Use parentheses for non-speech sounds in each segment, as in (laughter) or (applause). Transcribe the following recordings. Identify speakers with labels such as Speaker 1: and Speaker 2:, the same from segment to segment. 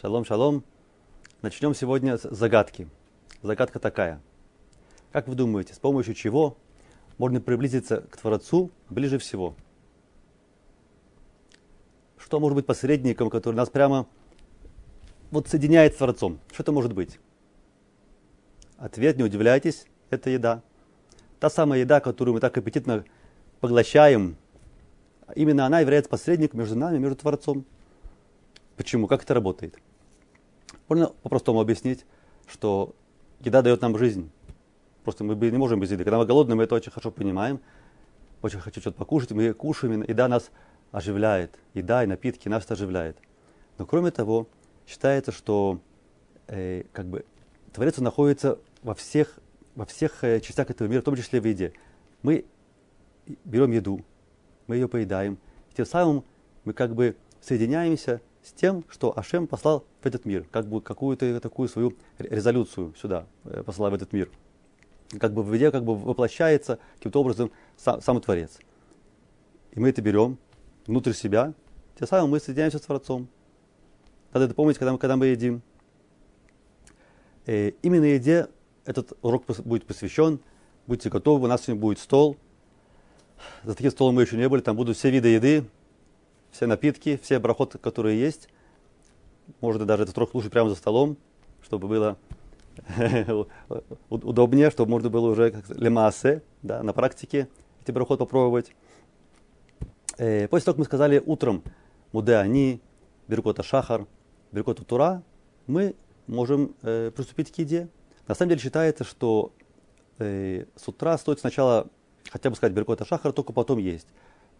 Speaker 1: Шалом, шалом. Начнем сегодня с загадки. Загадка такая. Как вы думаете, с помощью чего можно приблизиться к Творцу ближе всего? Что может быть посредником, который нас прямо вот соединяет с Творцом? Что это может быть? Ответ, не удивляйтесь, это еда. Та самая еда, которую мы так аппетитно поглощаем, именно она является посредником между нами между Творцом. Почему? Как это работает? Можно по-простому объяснить, что еда дает нам жизнь. Просто мы не можем без еды. Когда мы голодны, мы это очень хорошо понимаем. Очень хочу что-то покушать, мы кушаем, еда нас оживляет. Еда и напитки нас оживляет. Но кроме того, считается, что э, как бы, Творец находится во всех, во всех э, частях этого мира, в том числе в еде. Мы берем еду, мы ее поедаем, и тем самым мы как бы соединяемся с тем, что Ашем послал в этот мир, как бы какую-то такую свою резолюцию сюда э, послал в этот мир. Как бы в еде как бы воплощается каким-то образом сам, сам Творец. И мы это берем внутрь себя, тем самым мы соединяемся с Творцом. Надо это помнить, когда мы, когда мы едим. И э, именно еде этот урок будет посвящен. Будьте готовы, у нас сегодня будет стол. За таким столом мы еще не были, там будут все виды еды, все напитки, все брахоты, которые есть. Можно даже этот урок слушать прямо за столом, чтобы было (laughs) удобнее, чтобы можно было уже как лемасе, да, на практике эти брахот попробовать. Э, после того, как мы сказали утром муде они, беркота шахар, беркота тура, мы можем э, приступить к еде. На самом деле считается, что э, с утра стоит сначала хотя бы сказать беркота шахар, только потом есть.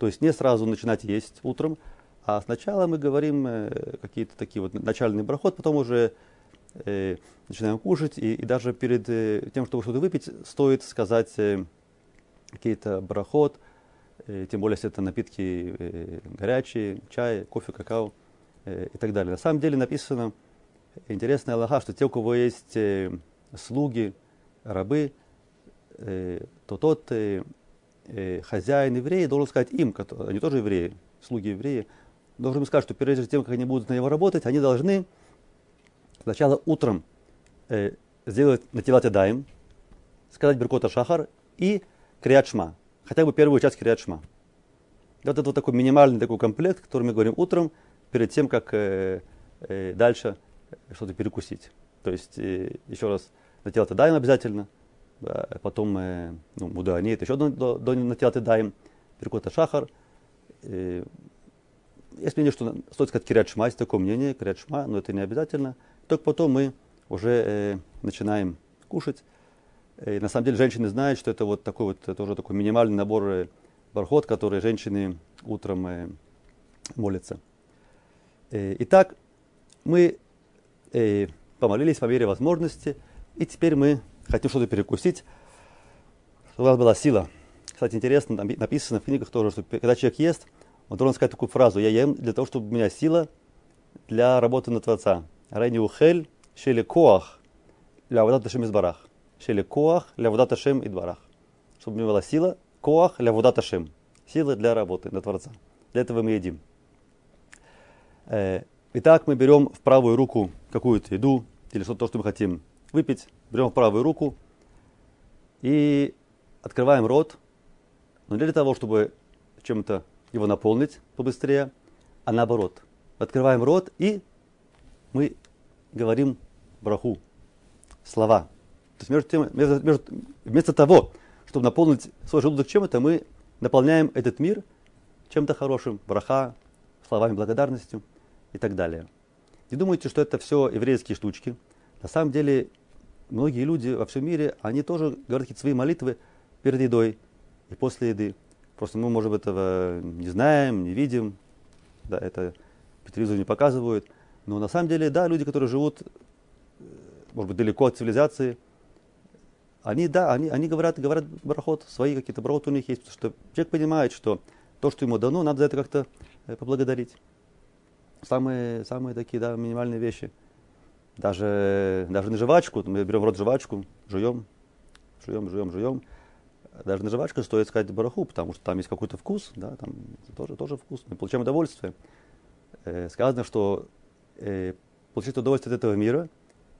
Speaker 1: То есть не сразу начинать есть утром, а сначала мы говорим э, какие-то такие вот начальный брахот, потом уже э, начинаем кушать, и, и даже перед э, тем, чтобы что-то выпить, стоит сказать э, какие-то брахот, э, тем более, если это напитки э, горячие, чай, кофе, какао э, и так далее. На самом деле написано, интересная Аллаха, что те, у кого есть э, слуги, рабы, э, то тот э, э, хозяин евреи должен сказать им, которые, они тоже евреи, слуги евреи, должен им сказать, что прежде чем, как они будут на него работать, они должны сначала утром э, сделать натилат даим, сказать Беркота Шахар и Крият Шма. Хотя бы первую часть Крият Шма. Вот это вот такой минимальный такой комплект, который мы говорим утром, перед тем, как э, э, дальше что-то перекусить. То есть, э, еще раз, натилат даим обязательно, да, потом ну, Мудани, это еще до, до, до натилат даим, Беркота Шахар. Э, есть мнение, что стоит сказать Кирят есть такое мнение, Кирят но это не обязательно. Только потом мы уже э, начинаем кушать. И на самом деле женщины знают, что это вот такой вот тоже такой минимальный набор э, бархот, который женщины утром э, молятся. Э, итак, мы э, помолились по мере возможности, и теперь мы хотим что-то перекусить, чтобы у нас была сила. Кстати, интересно, там написано в книгах тоже, что когда человек ест, он должен сказать такую фразу, я ем для того, чтобы у меня сила для работы на Творца. Рейни ухель, шели коах, для водата шем избарах. Шели коах, для водата шем идбарах. Чтобы у меня была сила, коах, для водата шем. Сила для работы на Творца. Для этого мы едим. Э, итак, мы берем в правую руку какую-то еду или что-то, что мы хотим выпить. Берем в правую руку и открываем рот. Но для того, чтобы чем-то его наполнить побыстрее, а наоборот. Открываем рот и мы говорим браху, слова. То есть между тем, между, между, вместо того, чтобы наполнить свой желудок чем-то, мы наполняем этот мир чем-то хорошим, браха, словами благодарностью и так далее. Не думайте, что это все еврейские штучки. На самом деле, многие люди во всем мире, они тоже говорят какие-то свои молитвы перед едой и после еды. Просто мы, может быть, этого не знаем, не видим, да, это по телевизору не показывают. Но на самом деле, да, люди, которые живут, э, может быть, далеко от цивилизации, они, да, они, они говорят, говорят барахот, свои какие-то барахоты у них есть, потому что человек понимает, что то, что ему дано, надо за это как-то э, поблагодарить. Самые, самые такие, да, минимальные вещи. Даже, даже на жвачку, мы берем в рот жвачку, жуем, жуем, жуем, жуем даже на жвачку стоит сказать бараху, потому что там есть какой-то вкус, да, там тоже, тоже вкус, мы получаем удовольствие. Э, сказано, что э, получить удовольствие от этого мира,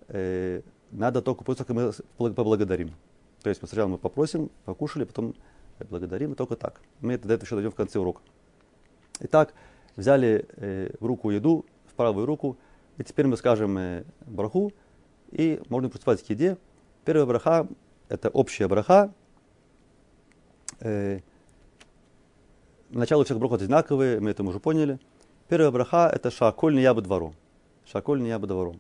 Speaker 1: э, надо только после того, как мы поблагодарим. То есть сначала мы попросим, покушали, потом благодарим, и только так. Мы до этого еще дойдем в конце урока. Итак, взяли э, в руку еду, в правую руку, и теперь мы скажем э, браху, и можно приступать к еде. Первая браха – это общая браха. Э, начало всех брахот одинаковые, мы это уже поняли. Первая браха – это шаколь не ябы двору. Шаколь не ябы двору.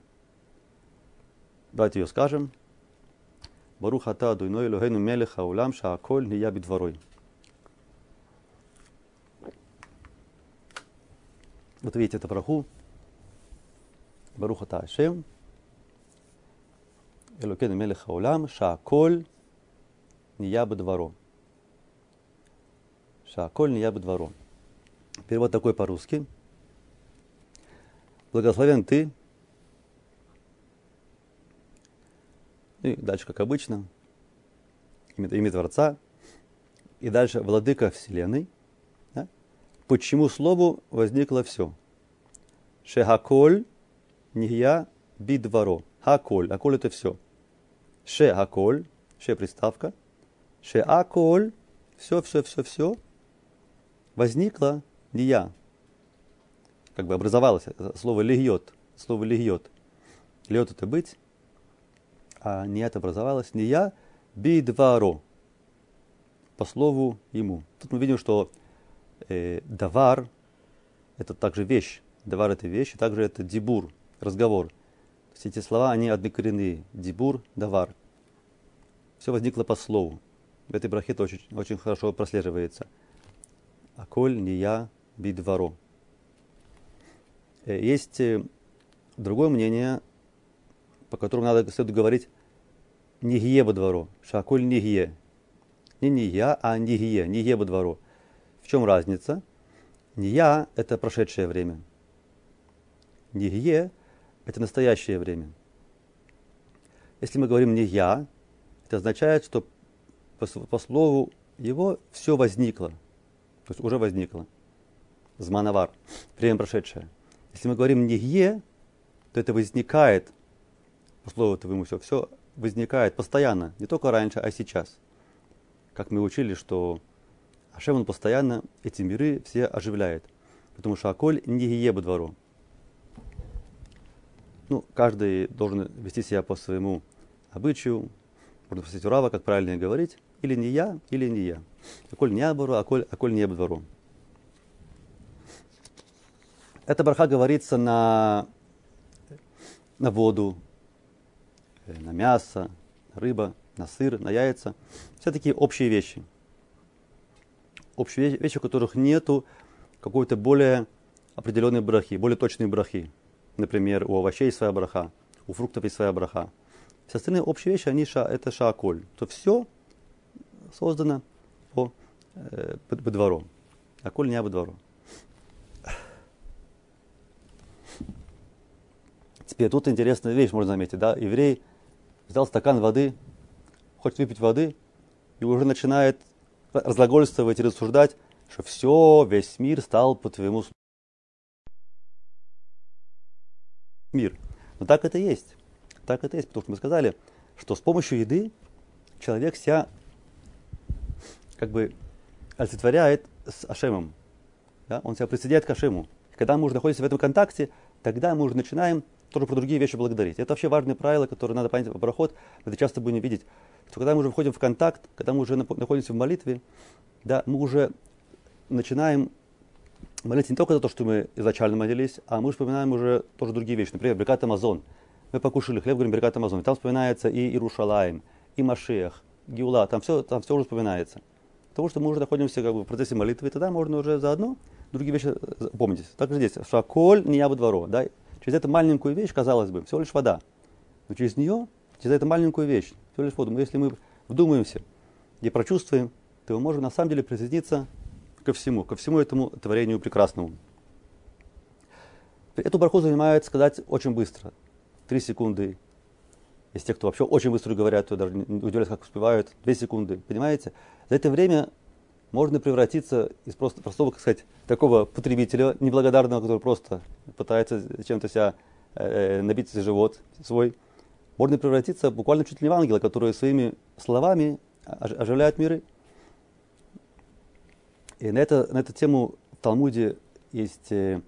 Speaker 1: Давайте ее скажем. Барух ата дуйной лохейну мелех хаулам шааколь не ябы дворой. Вот видите это браху. Барух ата Ашем. אלוקינו מלך העולם, שהכל נהיה בדברו. שהכל ния бедворо. Перевод такой по-русски. Благословен ты. И дальше, как обычно, имя, имя Творца. И дальше владыка Вселенной. Да? Почему слову возникло все? Шехаколь ния бидворо. Хаколь. Аколь это все. Ше аколь. Ше приставка. Ше аколь. Все, все, все, все возникла не я, как бы образовалось слово легиот, слово легиот. Легиот это быть, а не это образовалось не я, бидваро, по слову ему. Тут мы видим, что э, давар это также вещь, давар это вещь, и также это дибур, разговор. Есть эти слова, они однокоренные. Дибур, давар. Все возникло по слову. В этой брахе это очень, очень хорошо прослеживается – Аколь ния бидваро. Э, есть э, другое мнение, по которому надо следует говорить нигие двору. Шаколь нигие. Не не я, а нигие. Нигие двору. В чем разница? Не я – это прошедшее время. Нигие – это настоящее время. Если мы говорим не я, это означает, что по, по слову его все возникло – то есть уже возникло. Зманавар, время прошедшее. Если мы говорим «нигье», то это возникает, по слову твоему все, все возникает постоянно, не только раньше, а сейчас. Как мы учили, что Ашем, он постоянно эти миры все оживляет. Потому что Аколь не бы двору. Ну, каждый должен вести себя по своему обычаю. Можно спросить у как правильно говорить. Или не я, или не я. Аколь не абару, аколь, аколь не двору. Эта браха говорится на, на воду, э, на мясо, на рыба, на сыр, на яйца. Все такие общие вещи. Общие вещи, у которых нету какой-то более определенной брахи, более точной брахи. Например, у овощей своя браха, у фруктов есть своя браха. Все остальные общие вещи, они ша, это шааколь. То все создано по, э, по, по двору. А коль не по двору. Теперь тут интересная вещь можно заметить. Да? Еврей взял стакан воды, хочет выпить воды, и уже начинает разглагольствовать и рассуждать, что все, весь мир стал по твоему мир. Но так это есть. Так это есть, потому что мы сказали, что с помощью еды человек себя как бы олицетворяет с Ашемом. Да? Он себя присоединяет к Ашему. Когда мы уже находимся в этом контакте, тогда мы уже начинаем тоже про другие вещи благодарить. Это вообще важное правило, которое надо понять в проход. Это часто будем видеть. Что когда мы уже входим в контакт, когда мы уже находимся в молитве, да, мы уже начинаем молиться не только за то, что мы изначально молились, а мы вспоминаем уже тоже другие вещи. Например, Беркат Амазон. Мы покушали хлеб, говорим Беркат Амазон. Там вспоминается и Ирушалаем, и Машех, Гиула. Там все, там все уже вспоминается. Потому что мы уже находимся как бы, в процессе молитвы, и тогда можно уже заодно другие вещи э, помнить. Так же здесь. Шаколь не я бы двору. Да? Через эту маленькую вещь, казалось бы, всего лишь вода. Но через нее, через эту маленькую вещь, всего лишь воду. Но если мы вдумаемся и прочувствуем, то мы можем на самом деле присоединиться ко всему, ко всему этому творению прекрасному. Эту барху занимает сказать очень быстро. Три секунды. Есть те, кто вообще очень быстро говорят, то даже не удивляются, как успевают. Две секунды. Понимаете? За это время можно превратиться из просто простого, как сказать, такого потребителя неблагодарного, который просто пытается чем-то себя э, набить живот свой, можно превратиться буквально чуть ли не в ангела, который своими словами оживляет миры. И на, это, на эту тему в Талмуде есть э,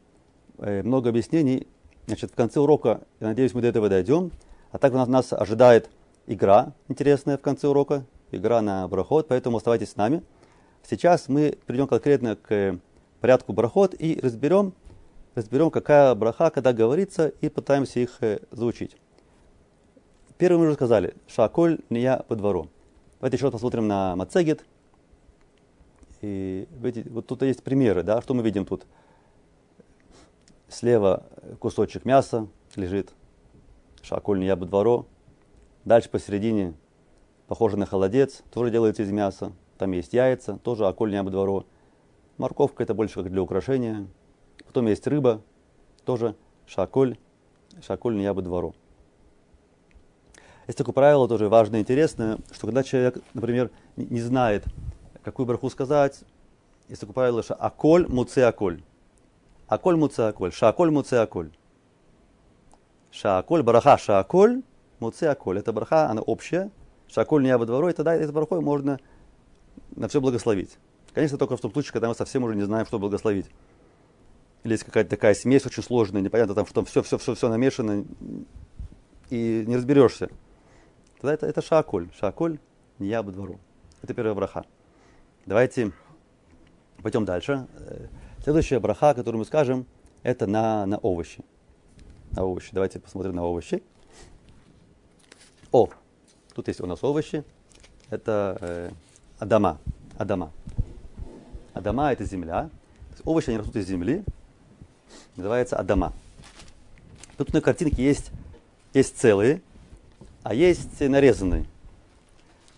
Speaker 1: э, много объяснений. Значит, в конце урока, я надеюсь, мы до этого дойдем. А так у нас, нас ожидает игра интересная в конце урока, игра на брахот, поэтому оставайтесь с нами. Сейчас мы перейдем конкретно к порядку брахот и разберем, разберем, какая браха, когда говорится, и пытаемся их э, заучить. Первый мы уже сказали, шаколь не я по двору. Давайте еще раз посмотрим на Мацегет. И видите, вот тут есть примеры, да, что мы видим тут. Слева кусочек мяса лежит, шаколь не я по двору. Дальше посередине, похоже на холодец, тоже делается из мяса. Там есть яйца, тоже аколь не двору. Морковка это больше как для украшения. Потом есть рыба, тоже шаколь, шаколь не двору. Есть такое правило, тоже важное и интересное, что когда человек, например, не знает, какую браху сказать, такое правило, что аколь муце аколь. Аколь муце аколь, шаколь муце аколь. Шаколь, браха шаколь, муце аколь. Это браха, она общая. Шаколь не двору, и тогда этой брахой можно на все благословить. Конечно, только в том случае, когда мы совсем уже не знаем, что благословить. Или есть какая-то такая смесь очень сложная, непонятно, там, что все, все, все, все намешано, и не разберешься. Тогда это, это шаколь. Шаколь не я бы двору. Это первая браха. Давайте пойдем дальше. Следующая браха, которую мы скажем, это на, на овощи. На овощи. Давайте посмотрим на овощи. О, тут есть у нас овощи. Это э, Адама. Адама. Адама это земля. Овощи они растут из земли. Называется Адама. Тут на картинке есть, есть целые, а есть нарезанные.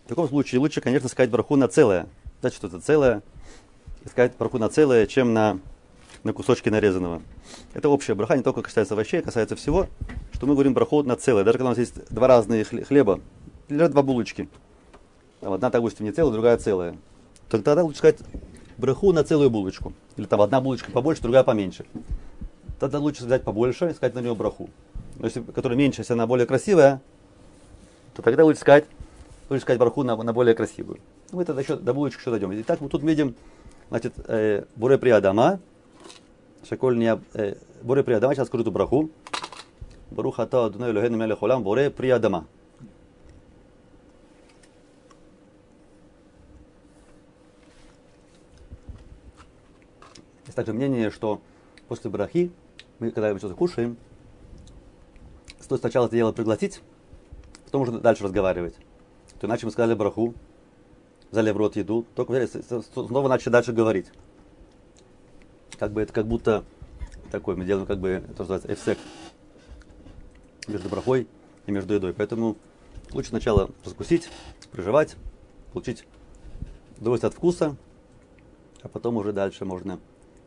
Speaker 1: В таком случае лучше, конечно, сказать браху на целое. Значит, что это целое. Сказать браху на целое, чем на, на кусочки нарезанного. Это общая браха, не только касается овощей, касается всего, что мы говорим браху на целое. Даже когда у нас есть два разные хлеба, или два булочки – там одна, допустим, не целая, другая целая, то тогда лучше сказать браху на целую булочку. Или там одна булочка побольше, другая поменьше. Тогда лучше взять побольше и сказать на нее браху. Но если которая меньше, если она более красивая, то тогда лучше сказать, лучше сказать браху на, на более красивую. Мы тогда еще до булочки еще дойдем. Итак, мы тут видим, значит, э, буре при Адама, шаколь э, буре при Адама, сейчас скажу эту браху. Барухата Адунай Лохену Мелехолам, буре при Адама. Есть также мнение, что после брахи, мы когда мы что-то кушаем, стоит сначала это дело пригласить, потом уже дальше разговаривать. То иначе мы сказали браху, взяли в рот еду, только снова начали дальше говорить. Как бы это как будто такой, мы делаем как бы, это называется эфсек между брахой и между едой. Поэтому лучше сначала раскусить, проживать, получить удовольствие от вкуса, а потом уже дальше можно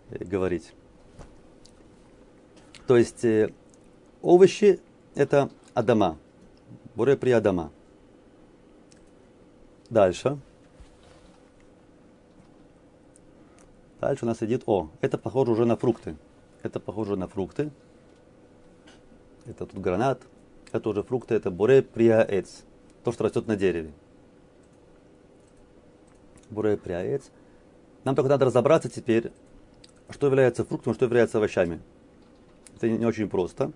Speaker 1: Э, говорить. То есть э, овощи это Адама. Буре при Адама. Дальше. Дальше у нас идет О. Это похоже уже на фрукты. Это похоже на фрукты. Это тут гранат. Это уже фрукты. Это буре приаэц. То, что растет на дереве. Буре приаэц. Нам только надо разобраться теперь, что является фруктом, что является овощами. Это не очень просто.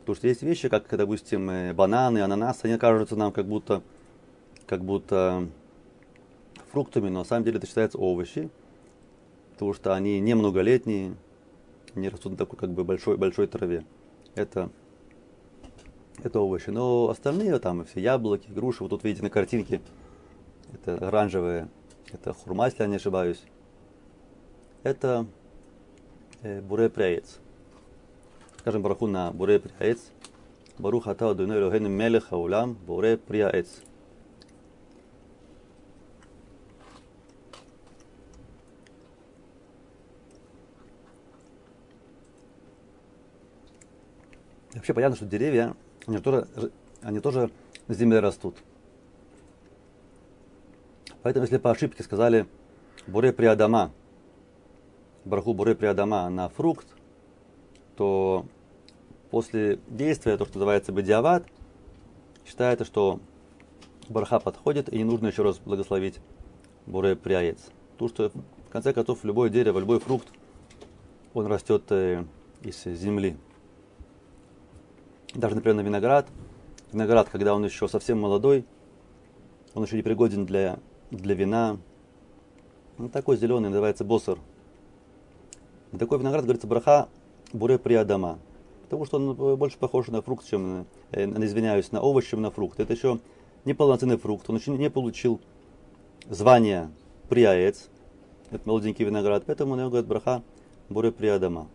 Speaker 1: Потому что есть вещи, как, допустим, э, бананы, ананасы, они кажутся нам как будто, как будто фруктами, но на самом деле это считается овощи, потому что они не многолетние, не растут на такой как бы большой, большой траве. Это, это овощи. Но остальные там все яблоки, груши, вот тут видите на картинке, это оранжевые, это хурма, если я не ошибаюсь. Это буре пряец. Скажем бараху на буре пряец. Барух ата Адонai Элохену мелех хаулам Вообще понятно, что деревья, они тоже, они тоже на земле растут. Поэтому, если по ошибке сказали буре приадама, браху буры приадама на фрукт, то после действия, то, что называется бадиават, считается, что барха подходит, и не нужно еще раз благословить буре пряец. То, что в конце концов любое дерево, любой фрукт, он растет э, из земли. Даже, например, на виноград. Виноград, когда он еще совсем молодой, он еще не пригоден для, для вина. Он такой зеленый, называется босер. На такой виноград, говорится, браха буре приадама. Потому что он больше похож на фрукт, чем, на, э, извиняюсь, на овощ, чем на фрукт. Это еще неполноценный фрукт. Он еще не получил звание приаец. Это молоденький виноград. Поэтому он говорит браха буре приадама.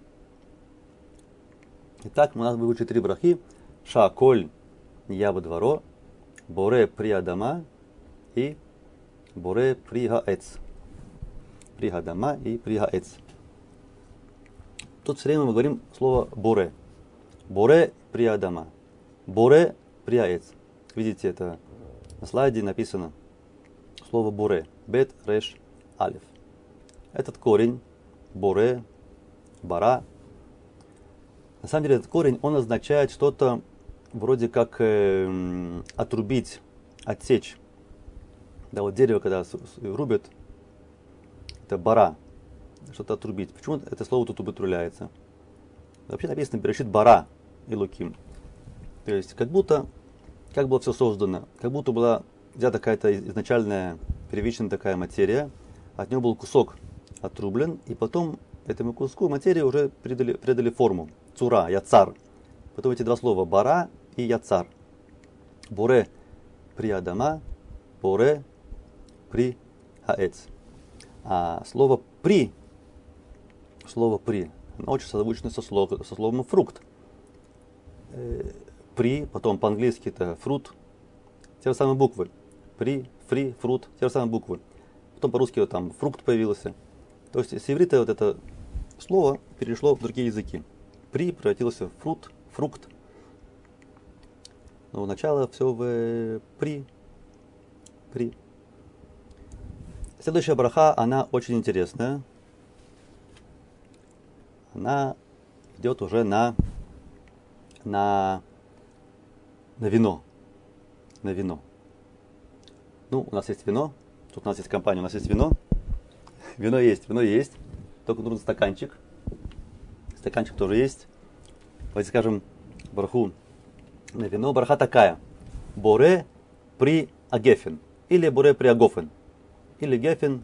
Speaker 1: Итак, у нас выучили три брахи. Шаколь ябдваро, боре приадама и боре пригаэц. Пригадама и пригаэц. Тут все время мы говорим слово боре. Боре приадама. Боре приаэц. Видите, это на слайде написано слово боре. Бет, реш, алиф. Этот корень, боре, бара, на самом деле этот корень, он означает что-то вроде как э, отрубить, отсечь. Да, вот дерево, когда рубят, это бара, что-то отрубить. Почему это слово тут употребляется? Вообще написано Берешит бара и луким. То есть как будто, как было все создано, как будто была взята какая-то изначальная первичная такая материя, от нее был кусок отрублен, и потом этому куску материи уже придали, придали форму. Цура, яцар. Потом эти два слова бара и яцар. Боре при Адама, боре при Хаэц. А слово при, слово при, оно очень созвучно со, словом, со словом фрукт. Э, при, потом по-английски это фрут, те же самые буквы. При, фри, фрут, те же самые буквы. Потом по-русски вот там фрукт появился. То есть с иврита вот это слово перешло в другие языки. При превратился в фрукт, фрукт. Но начало все в при. При. Следующая браха, она очень интересная. Она идет уже на, на, на вино. На вино. Ну, у нас есть вино. Тут у нас есть компания, у нас есть вино. (laughs) Вино есть, вино есть. Только нужен стаканчик. Стаканчик тоже есть. Давайте скажем барху на вино. Барха такая. Боре при агефен. Или боре при агофен. Или гефен,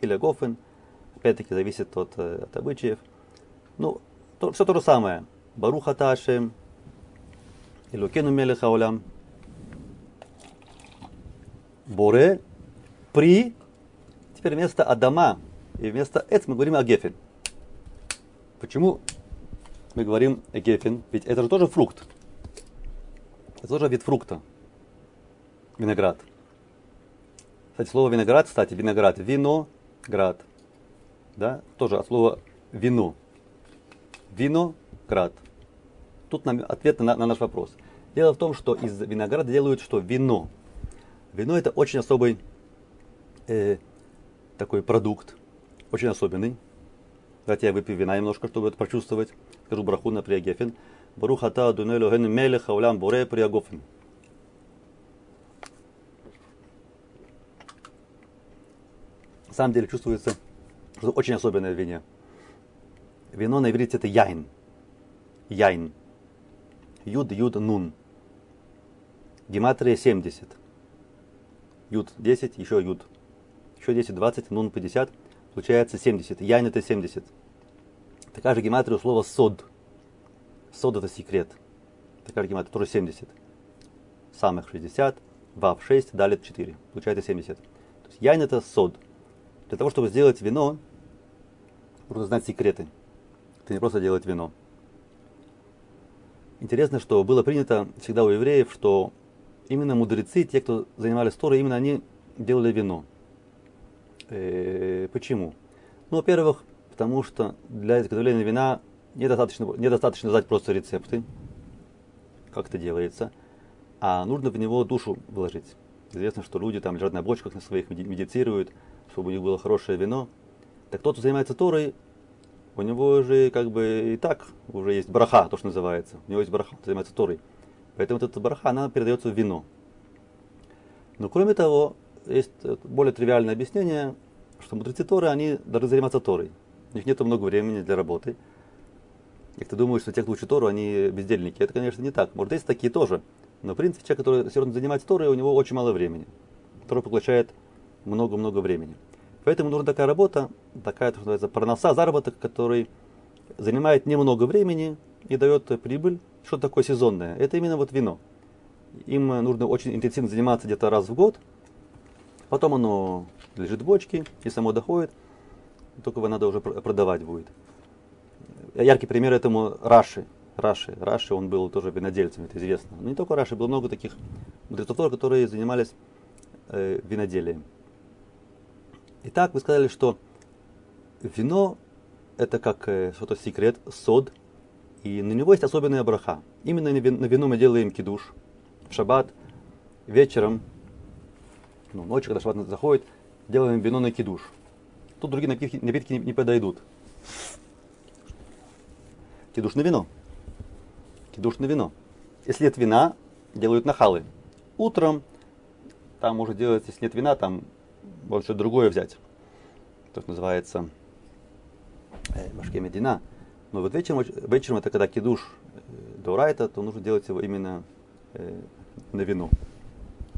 Speaker 1: или агофен. Опять-таки зависит от, э, от обычаев. Ну, то, все то же самое. Баруха Ташем. Илукену Мелеха Олям. Боре при. Теперь вместо Адама и вместо Эц мы говорим Агефин. Почему мы говорим Агефин? Ведь это же тоже фрукт. Это тоже вид фрукта. Виноград. Кстати, слово виноград, кстати, виноград, вино, град. Да, тоже от слова вино. Вино, град. Тут нам ответ на, на наш вопрос. Дело в том, что из винограда делают что? Вино. Вино это очень особый э, такой продукт, очень особенный. Давайте я выпью вина немножко, чтобы это почувствовать. Скажу браху на приагефин. Барухата дунелю ген мелеха улям боре приагофин. На самом деле чувствуется, что очень особенное вино. Вино на иврите это яин. Яин. Юд, юд, нун. Гематрия 70. Юд 10, еще юд. Еще 10, 20, нун 50 получается 70. Яйн это 70. Такая же гематрия у слова сод. Сод это секрет. Такая же гематрия, тоже 70. Самых 60, вав 6, далее 4. Получается 70. То есть яйн это сод. Для того, чтобы сделать вино, нужно знать секреты. Это не просто делать вино. Интересно, что было принято всегда у евреев, что именно мудрецы, те, кто занимались Торой, именно они делали вино. Э, почему? Ну, во-первых, потому что для изготовления вина недостаточно, недостаточно знать просто рецепты, как это делается, а нужно в него душу вложить. Известно, что люди там лежат на бочках на своих, медицируют, чтобы у них было хорошее вино. Так тот, кто занимается Торой, у него же как бы и так уже есть браха, то, что называется. У него есть браха, он занимается Торой. Поэтому вот эта браха, она передается в вино. Но кроме того, есть более тривиальное объяснение, что мудрецы Торы, они должны заниматься Торой. У них нет много времени для работы. И кто думает, что те, кто учит Тору, они бездельники. Это, конечно, не так. Может, есть такие тоже. Но, в принципе, человек, который все равно занимается Торой, у него очень мало времени. Тора поглощает много-много времени. Поэтому нужна такая работа, такая, что называется, проноса, заработок, который занимает немного времени и дает прибыль. Что такое сезонное? Это именно вот вино. Им нужно очень интенсивно заниматься где-то раз в год. Потом оно лежит в бочке и само доходит. Только его надо уже продавать будет. Яркий пример этому Раши. Раши. Раши, он был тоже винодельцем, это известно. Но не только Раши, было много таких мудрецов, которые занимались э, виноделием. Итак, вы сказали, что вино это как э, что-то секрет, сод, и на него есть особенная браха. Именно на вино мы делаем кидуш в шаббат, вечером, ну, ночью, когда шаббат заходит, делаем вино на кидуш. Тут другие напитки, напитки не, не подойдут. На вино. Кидуш на вино. Если нет вина, делают нахалы. Утром там может делать, если нет вина, там можно что-то другое взять. То, что называется э, Башке Медина. Но вот вечером, вечером это когда кидуш э, Дурайта, то нужно делать его именно э, на вино.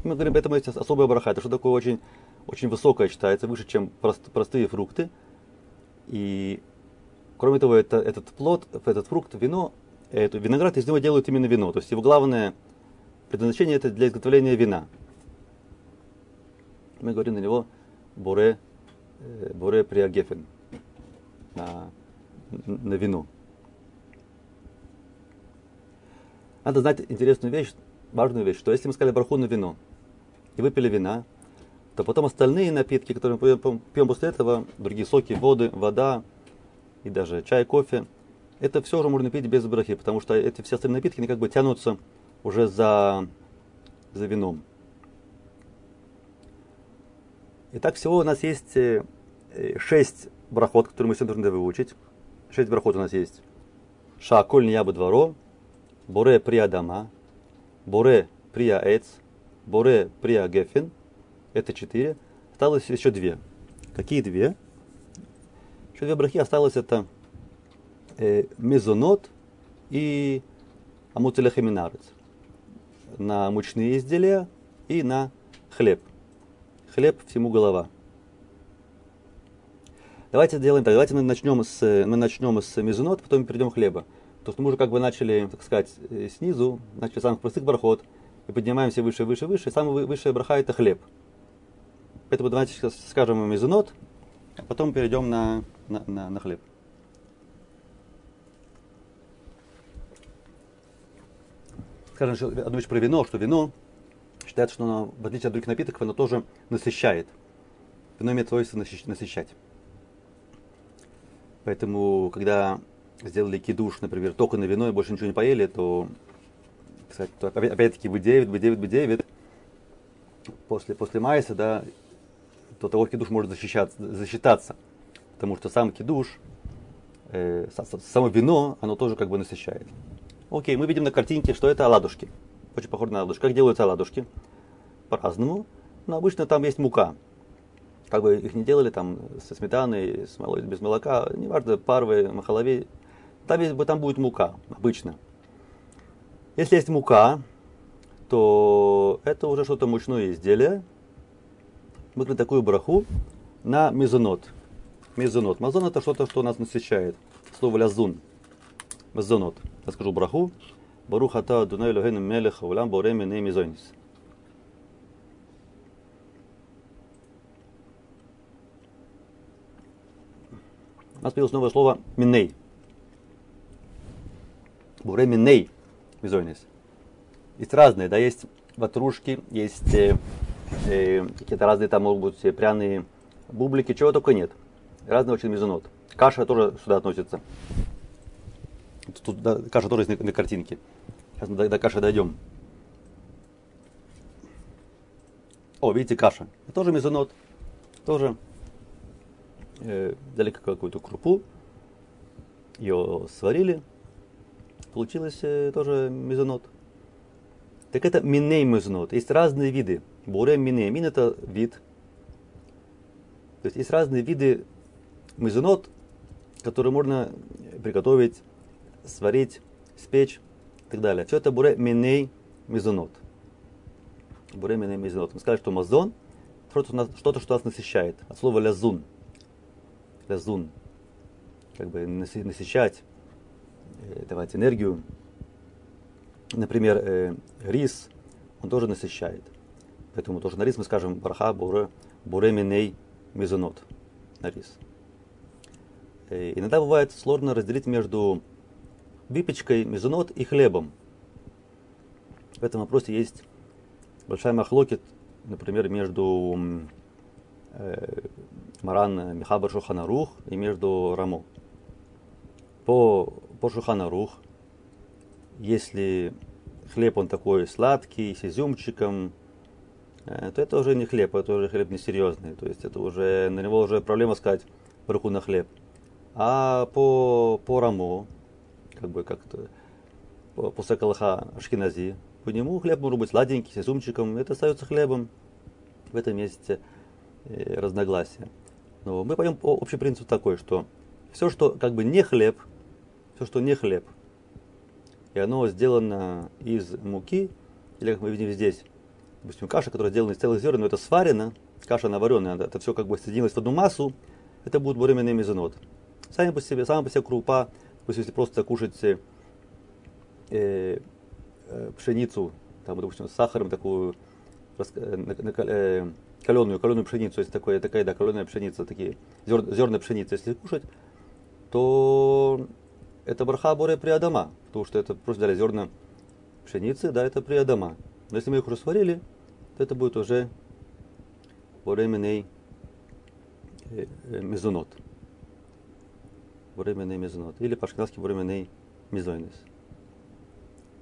Speaker 1: Мы говорим, поэтому есть особая браха. Это что такое очень, очень высокое считается, выше, чем прост, простые фрукты. И кроме того, это, этот плод, этот фрукт, вино, это, виноград из него делают именно вино. То есть его главное предназначение это для изготовления вина мы говорим на него буре, э, буре приагефен, на, на вино. Надо знать интересную вещь, важную вещь, что если мы сказали браху на вино и выпили вина, то потом остальные напитки, которые мы пьем после этого, другие соки, воды, вода и даже чай, кофе, это все уже можно пить без брахи, потому что эти все остальные напитки, они как бы тянутся уже за, за вином. Итак, всего у нас есть э, шесть брахот, которые мы сегодня должны выучить. Шесть брахот у нас есть. Шааколь ябы дворо, боре прия дама, боре прия эц, боре прия гефин. Это четыре. Осталось еще две. Какие две? Еще две брахи осталось это э, мезонот и амуцелехеминарец. На мучные изделия и на хлеб хлеб всему голова. Давайте сделаем так. Давайте мы начнем с, мы начнем с мизунот, потом перейдем к хлеба. То, что мы уже как бы начали, так сказать, э, снизу, начали с самых простых бархот, и поднимаемся выше, выше, выше. Самый высшая браха это хлеб. Поэтому давайте скажем мизунот, а потом перейдем на, на, на, на хлеб. Скажем одну вещь про вино, что вино считается, что оно, в отличие от других напитков, оно тоже насыщает. Вино имеет свойство насыщать. Поэтому, когда сделали кидуш, например, только на вино и больше ничего не поели, то, кстати, то опять-таки B9, B9, B9, после, после майса, да, то того кидуш может защищаться, засчитаться. Потому что сам кидуш, э, само вино, оно тоже как бы насыщает. Окей, мы видим на картинке, что это оладушки очень похоже на ладушки. Как делаются ладушки? По-разному. Но обычно там есть мука. Как бы их не делали там со сметаной, с молоком, без молока, неважно, парвы, махалови. Там, есть, там будет мука, обычно. Если есть мука, то это уже что-то мучное изделие выкрыть такую браху на мезонот. Мезонот. Мазон это что-то, что нас насыщает. Слово лязун. Мезонот. Я скажу браху. Барух ата дунай лохен мелех улам бореми не мезонис. У нас появилось новое слово миней. Буреми миней мезонис. Есть разные, да, есть ватрушки, есть э, какие-то разные там могут быть э, пряные бублики, чего только нет. Разный очень мизонот. Каша тоже сюда относится. Тут да, каша тоже есть на, на картинке. Сейчас мы до, до каши дойдем. О, видите, каша. Это тоже мезонот. Тоже э, взяли какую-то крупу, ее сварили, получилось э, тоже мезонот. Так это миней мезонот. Есть разные виды. Буре миней. Мин это вид. То есть есть разные виды мезонот, которые можно приготовить, сварить, спечь и так далее. Все это буре миней мезонот. Буре миней мезонот. Мы сказали, что мазон что-то, что нас насыщает. От слова лязун. Лязун. Как бы насыщать, э, давать энергию. Например, э, рис, он тоже насыщает. Поэтому тоже на рис мы скажем браха буре, буре миней мезонот. На рис. Э, иногда бывает сложно разделить между выпечкой, мезонот и хлебом. В этом вопросе есть большая махлокет например, между э, Маран Михабар Шуханарух и между Рамо. По, по Шуханарух, если хлеб он такой сладкий, с изюмчиком, то это уже не хлеб, это уже хлеб несерьезный. То есть это уже на него уже проблема сказать руку на хлеб. А по, по Рамо, как бы как-то по, по Сакалаха Ашкинази, по нему хлеб может быть сладенький, с изюмчиком, это остается хлебом. В этом есть э, разногласия. Но мы пойдем по общий принцип такой, что все, что как бы не хлеб, все, что не хлеб, и оно сделано из муки, или как мы видим здесь, допустим, каша, которая сделана из целых зерен, но это сварено, каша наваренная, это все как бы соединилось в одну массу, это будет буременный мезонот. Сами по себе, сама по себе крупа, есть если просто кушать э, э, пшеницу, там, допустим, с сахаром такую каленую, каленую пшеницу, если такое, такая, да, каленая пшеница, такие зер, зерна пшеницы, если кушать, то это барха боре приадама, потому что это просто дали зерна пшеницы, да, это приадама. Но если мы их уже сварили, то это будет уже боременный э, э, мезонот. Боременный мезонот. Или по-шкински боременный мезойнес.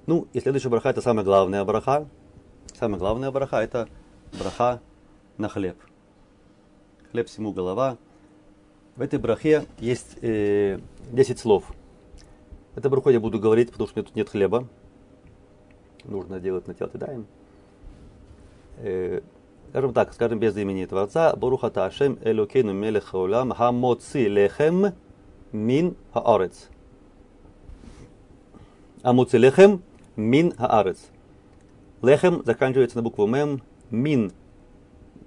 Speaker 1: Ну, и следующая браха это самая главная браха. Самая главная браха это браха на хлеб. Хлеб всему голова. В этой брахе есть э, 10 слов. Это браху я буду говорить, потому что у меня тут нет хлеба. Нужно делать на тело даем. Э, скажем так, скажем без имени Творца. Баруха Ашем Элокейну Мелех Хаулам Хамоци Лехем Мин Хаарец. Амуци Лехем Мин Хаарец. Лехем заканчивается на букву Мем. Мин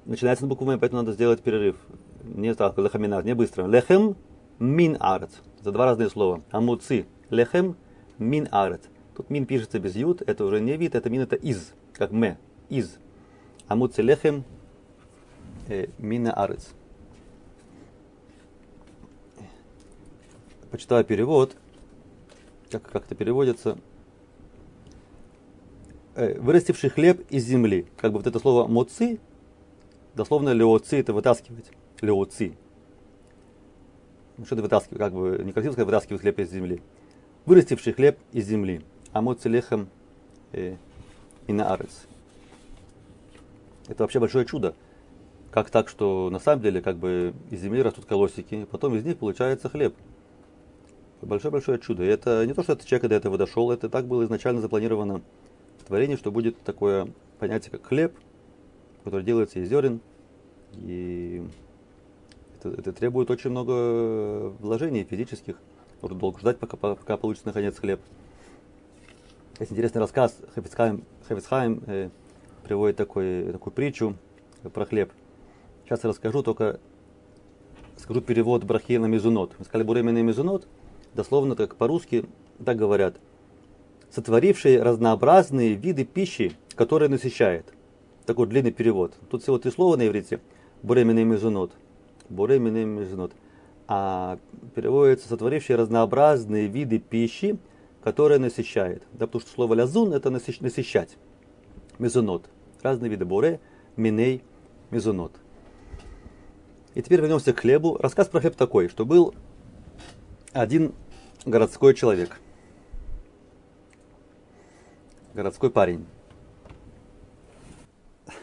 Speaker 1: начинается на букву Мем, поэтому надо сделать перерыв. Не так, лехамина, не быстро. Лехем мин арец. Это два разные слова. Амуци. Лехем мин арец. Тут мин пишется без ют, это уже не вид, это мин это из, как ме, из. Амуци лехем э, мина арец. Почитаю перевод, как, как это переводится э, вырастивший хлеб из земли. Как бы вот это слово моци, дословно леоци это вытаскивать. Леоци. Ну, что это вытаскивать, как бы некрасиво сказать, вытаскивать хлеб из земли. Вырастивший хлеб из земли. А моци лехем э, и на арец. Это вообще большое чудо. Как так, что на самом деле как бы из земли растут колосики, потом из них получается хлеб. Большое-большое чудо. И это не то, что этот человек до этого дошел, это так было изначально запланировано творение, что будет такое понятие, как хлеб, который делается из зерен. И это, это требует очень много вложений физических. Нужно долго ждать, пока, пока получится наконец хлеб. Есть интересный рассказ. Хевицхайм, Хевицхайм э, приводит такой, такую притчу про хлеб. Сейчас я расскажу, только скажу перевод брахи на мезунот. Мы сказали буременный мезунот. Дословно, так по-русски, так говорят – сотворивший разнообразные виды пищи, которые насыщает. Такой длинный перевод. Тут всего три слова на иврите. Буременный мезунот. Буременный мезунот. А переводится сотворивший разнообразные виды пищи, которые насыщает. Да, потому что слово лязун это насыщать. Мезунот. Разные виды буре, миней, мезунот. И теперь вернемся к хлебу. Рассказ про хлеб такой, что был один городской человек – городской парень.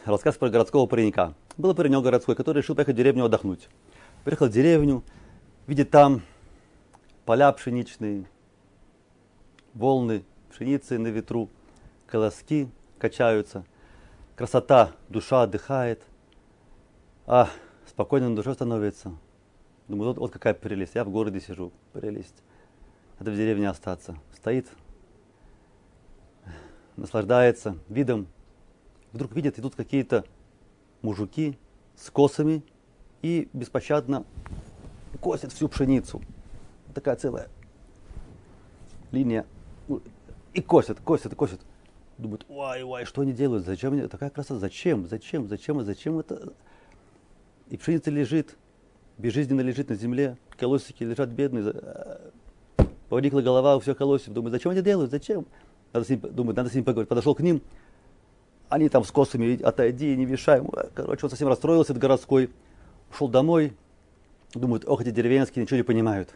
Speaker 1: Рассказ про городского паренька. Был паренек городской, который решил поехать в деревню отдохнуть. Приехал в деревню, видит там поля пшеничные, волны пшеницы на ветру, колоски качаются, красота, душа отдыхает, а спокойно на душе становится. Думаю, вот, вот какая прелесть, я в городе сижу, прелесть. Надо в деревне остаться. Стоит, наслаждается видом. Вдруг видит, идут какие-то мужики с косами и беспощадно косят всю пшеницу. Такая целая линия. И косят, косят, косят. Думают, ой, ой, что они делают? Зачем они? Такая красота. Зачем? Зачем? Зачем? Зачем это? И пшеница лежит, безжизненно лежит на земле. Колосики лежат бедные. Поникла голова у всех колосиков. Думаю, зачем они делают? Зачем? Надо с ним, думаю, надо с ним поговорить. Подошел к ним, они там с косами, отойди, не мешай. Короче, он совсем расстроился, этот городской. Ушел домой, думают, ох, эти деревенские ничего не понимают.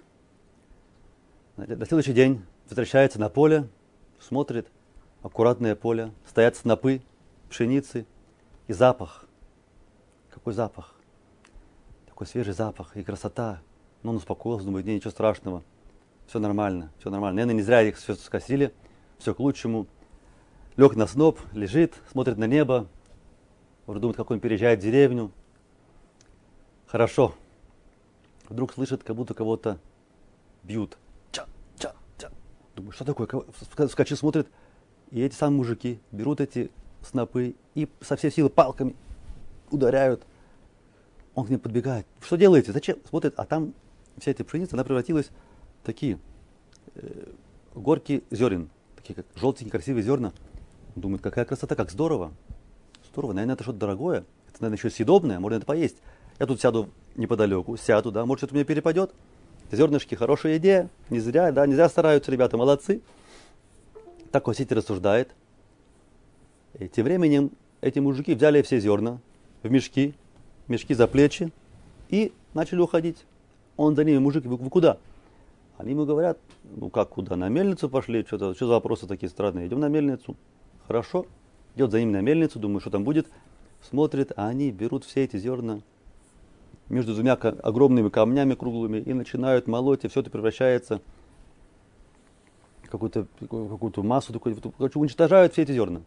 Speaker 1: На следующий день возвращается на поле, смотрит, аккуратное поле, стоят снопы пшеницы и запах. Какой запах? Такой свежий запах и красота. Но он успокоился, думает, нет, ничего страшного, все нормально, все нормально. Наверное, не зря их все скосили, все к лучшему лег на сноп, лежит, смотрит на небо, уже думает, как он переезжает в деревню. Хорошо. Вдруг слышит, как будто кого-то бьют. Думаю, что такое? Вскочил, смотрит, и эти самые мужики берут эти снопы и со всей силы палками ударяют. Он к ним подбегает. Что делаете? Зачем? Смотрит, а там вся эта пшеница, она превратилась в такие э, горки зерен, такие как желтенькие красивые зерна. Думает, какая красота, как здорово. Здорово, наверное, это что-то дорогое. Это, наверное, еще съедобное, можно это поесть. Я тут сяду неподалеку, сяду, да, может, что-то мне перепадет. Зернышки, хорошая идея, не зря, да, не зря стараются, ребята, молодцы. Так Васити рассуждает. И тем временем эти мужики взяли все зерна в мешки, мешки за плечи и начали уходить. Он за ними, мужики, вы, куда? Они ему говорят, ну как куда, на мельницу пошли, что-то, что за вопросы такие странные, идем на мельницу. Хорошо. Идет за ним на мельницу, думаю, что там будет. Смотрит, а они берут все эти зерна между двумя огромными камнями круглыми и начинают молоть, и все это превращается в какую-то какую массу, такую, короче, уничтожают все эти зерна.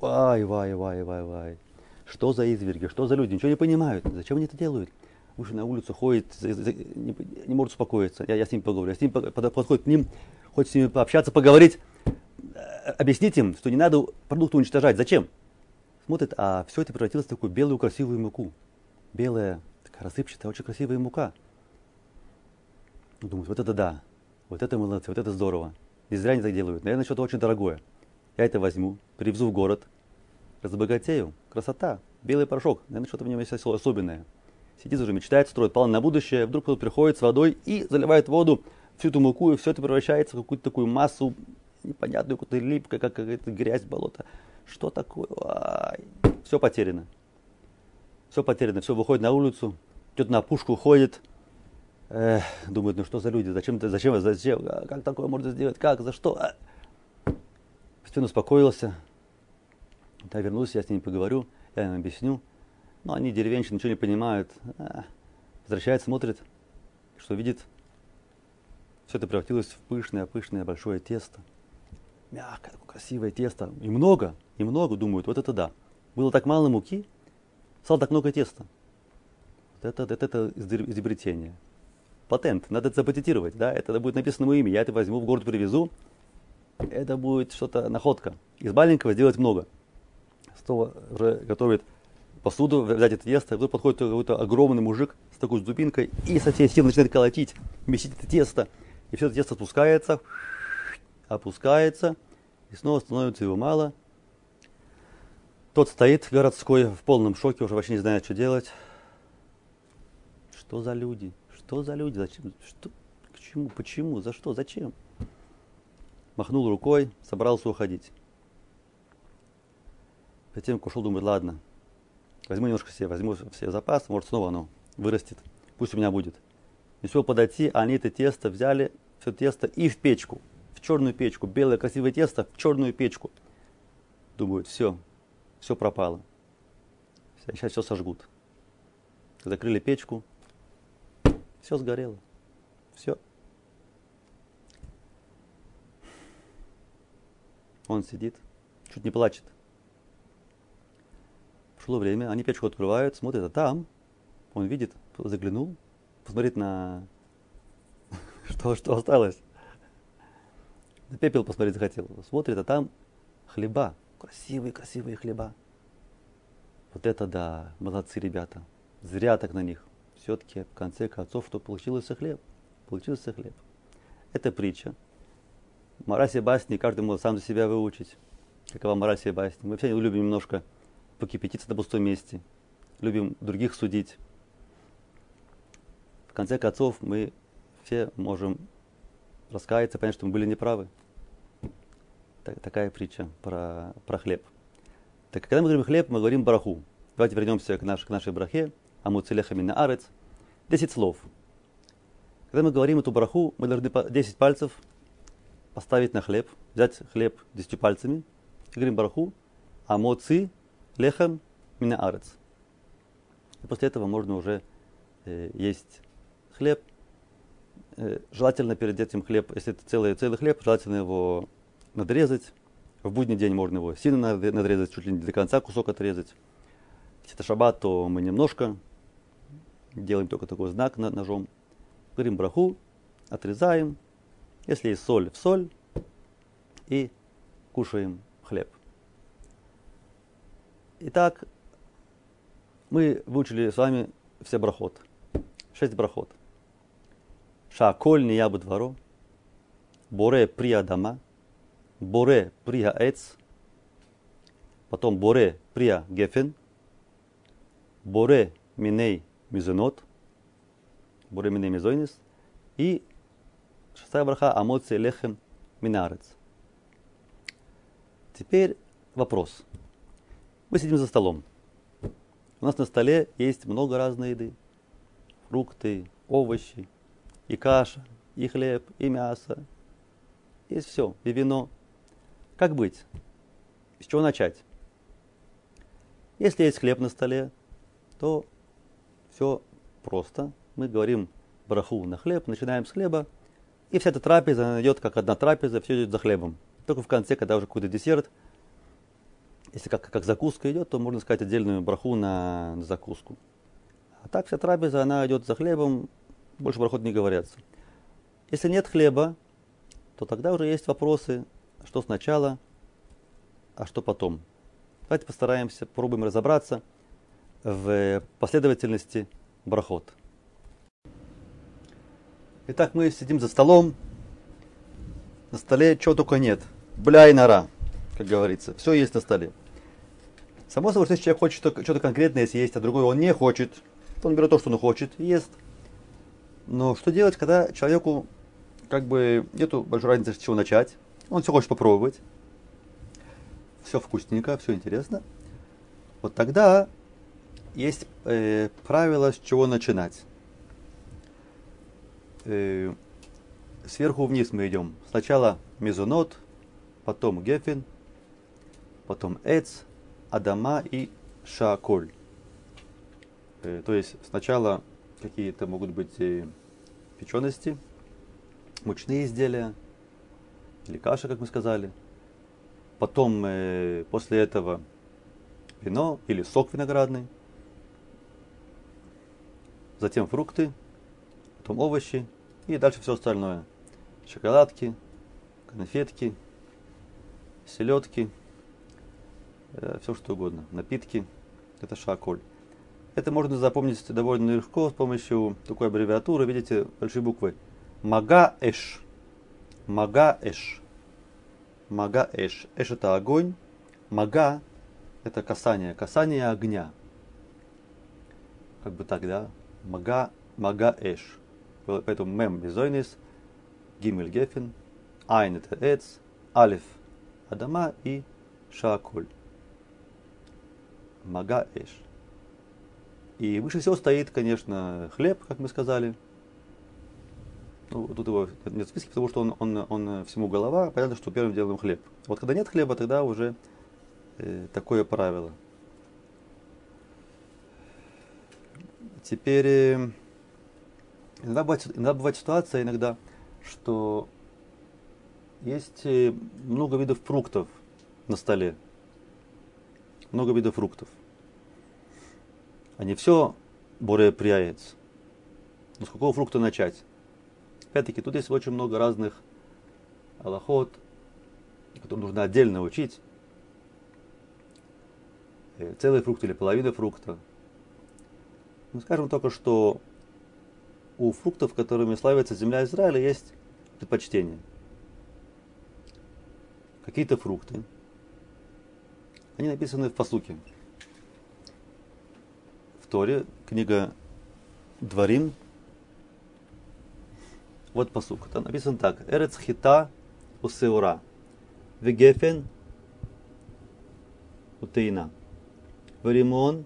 Speaker 1: Вай, вай, вай, вай, вай. Что за изверги, что за люди, ничего не понимают. Зачем они это делают? Вышли на улицу, ходит, не, не может успокоиться. Я, я с ним поговорю. Я с ним подходит к ним, хочет с ними пообщаться, поговорить объяснить им, что не надо продукты уничтожать. Зачем? Смотрит, а все это превратилось в такую белую красивую муку. Белая, рассыпчатая, очень красивая мука. Думают, вот это да, вот это молодцы, вот это здорово. Не зря они так делают. Наверное, что-то очень дорогое. Я это возьму, привезу в город, разбогатею. Красота, белый порошок. Наверное, что-то в нем есть особенное. Сидит уже, мечтает, строит план на будущее. Вдруг кто-то приходит с водой и заливает воду, всю эту муку, и все это превращается в какую-то такую массу непонятную, какую-то липкую, как какая-то грязь, болото. Что такое? Ай. Все потеряно. Все потеряно, все выходит на улицу, идет на пушку, ходит, Эх, думает, ну что за люди, зачем это, зачем, зачем, а как такое можно сделать, как, за что? А? Постепенно успокоился, да, вернулся, я с ними поговорю, я им объясню. Но они, деревенщины, ничего не понимают. А, возвращается, смотрит, что видит, все это превратилось в пышное, пышное большое тесто мягкое, такое красивое тесто. И много, и много думают, вот это да. Было так мало муки, стало так много теста. Это, это, это изобретение. Патент, надо это запатентировать, да, это будет написано мое имя, я это возьму, в город привезу, это будет что-то находка. Из маленького сделать много. Снова уже готовит посуду, взять это тесто, и вдруг подходит какой-то огромный мужик с такой дубинкой и со всей силы начинает колотить, месить это тесто. И все это тесто спускается, опускается, и снова становится его мало. Тот стоит городской в полном шоке, уже вообще не знает, что делать. Что за люди? Что за люди? Зачем? Что? К чему? Почему? За что? Зачем? Махнул рукой, собрался уходить. Затем ушел, думает, ладно, возьму немножко себе, возьму все запас, может снова оно вырастет, пусть у меня будет. Не успел подойти, а они это тесто взяли, все тесто и в печку черную печку, белое красивое тесто в черную печку. Думают, все, все пропало. Сейчас все сожгут. Закрыли печку, все сгорело. Все. Он сидит, чуть не плачет. Прошло время, они печку открывают, смотрят, а там он видит, заглянул, посмотрит на (laughs) что, что осталось. На пепел посмотреть захотел. Смотрит, а там хлеба Красивые, красивые хлеба. Вот это да, молодцы ребята. Зря так на них. Все-таки в конце концов, что получился хлеб. Получился хлеб. Это притча. Мораль басни каждый может сам за себя выучить. Какова мораль басни. Мы все любим немножко покипятиться на пустом месте, любим других судить. В конце концов, мы все можем раскаяться, понять, что мы были неправы. Так, такая притча про, про хлеб. Так когда мы говорим хлеб, мы говорим браху. Давайте вернемся к, наш, к нашей брахе. Амуцелехами на арец. Десять слов. Когда мы говорим эту браху, мы должны 10 пальцев поставить на хлеб, взять хлеб десятью пальцами и говорим браху. Амоци лехам мина арец. И после этого можно уже э, есть хлеб. Э, желательно перед этим хлеб, если это целый, целый хлеб, желательно его надрезать. В будний день можно его сильно надрезать, чуть ли не до конца кусок отрезать. Если это шаббат, то мы немножко делаем только такой знак ножом. Говорим браху, отрезаем. Если есть соль, в соль. И кушаем хлеб. Итак, мы выучили с вами все брахот. Шесть брахот. Шаколь не ябу дворо. Боре прия дама. Боре прия эц. Потом боре прия гефен. Боре миней мизонот. Боре миней мизойнис. И шестая браха амоция лехем минарец. Теперь вопрос. Мы сидим за столом. У нас на столе есть много разной еды. Фрукты, овощи, и каша, и хлеб, и мясо. Есть все, и вино. Как быть? С чего начать? Если есть хлеб на столе, то все просто. Мы говорим браху на хлеб, начинаем с хлеба, и вся эта трапеза идет как одна трапеза, все идет за хлебом. Только в конце, когда уже какой-то десерт – если как, как закуска идет, то можно сказать отдельную браху на, на закуску. А так вся трапеза, она идет за хлебом, больше брахот не говорятся. Если нет хлеба, то тогда уже есть вопросы, что сначала, а что потом. Давайте постараемся, попробуем разобраться в последовательности брахот. Итак, мы сидим за столом, на столе чего только нет. Бля и нора, как говорится. Все есть на столе. Само собой, если человек хочет что-то конкретное съесть, а другой он не хочет, то он берет то, что он хочет, и ест. Но что делать, когда человеку как бы нету большой разницы, с чего начать? Он все хочет попробовать. Все вкусненько, все интересно. Вот тогда есть э, правило, с чего начинать. Э, сверху вниз мы идем. Сначала мезонот, потом гефин, потом эц, Адама и Шааколь. Э, то есть сначала какие-то могут быть э, печености, мучные изделия или каша, как мы сказали. Потом э, после этого вино или сок виноградный. Затем фрукты, потом овощи и дальше все остальное. Шоколадки, конфетки, селедки – Э, все что угодно, напитки, это шаколь. Это можно запомнить довольно легко с помощью такой аббревиатуры, видите, большие буквы. Мага-эш. Мага-эш. Мага-эш. Эш это огонь. Мага это касание, касание огня. Как бы так, да? Мага, мага-эш. Поэтому мем безойнис, гимель гефин, айн это эц, алиф адама и шаколь. Мага Эш. И выше всего стоит, конечно, хлеб, как мы сказали. Ну, тут его нет в списке, потому что он, он, он всему голова. Понятно, что первым делаем хлеб. Вот когда нет хлеба, тогда уже э, такое правило. Теперь э, иногда, бывает, иногда бывает ситуация, иногда, что есть э, много видов фруктов на столе. Много видов фруктов. Они все Боре прияется. Но с какого фрукта начать? Опять-таки, тут есть очень много разных аллахот, которые нужно отдельно учить. Э, целый фрукт или половина фрукта. Мы скажем только, что у фруктов, которыми славится земля Израиля, есть предпочтение. Какие-то фрукты, они написаны в посуке. В Торе, книга Дворим, вот посук. Там написано так. Эрец хита усеура. Вегефен утеина. Варимон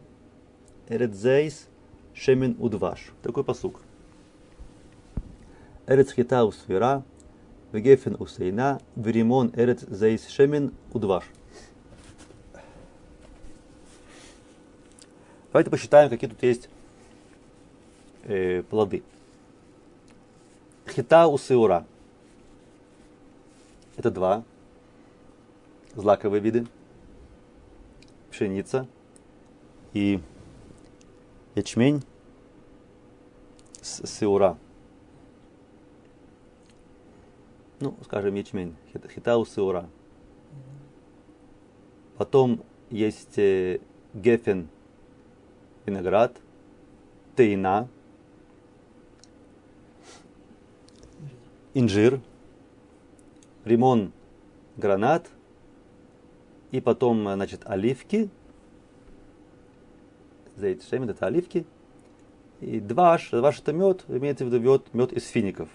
Speaker 1: эрецзейс шемен удваш. Такой посук. Эрец хита усеура. Вегефен усейна. Варимон эрецзейс шемен удваш. Давайте посчитаем, какие тут есть э, плоды. Хита у сеура. Это два злаковые виды. Пшеница и ячмень с сеура. Ну, скажем, ячмень. Хита у сеура. Потом есть э, гефен, виноград, тейна – инжир, римон, гранат, и потом, значит, оливки, зейт шемет, это оливки, и дваш, дваш это мед, имеется в виду мед, мед из фиников.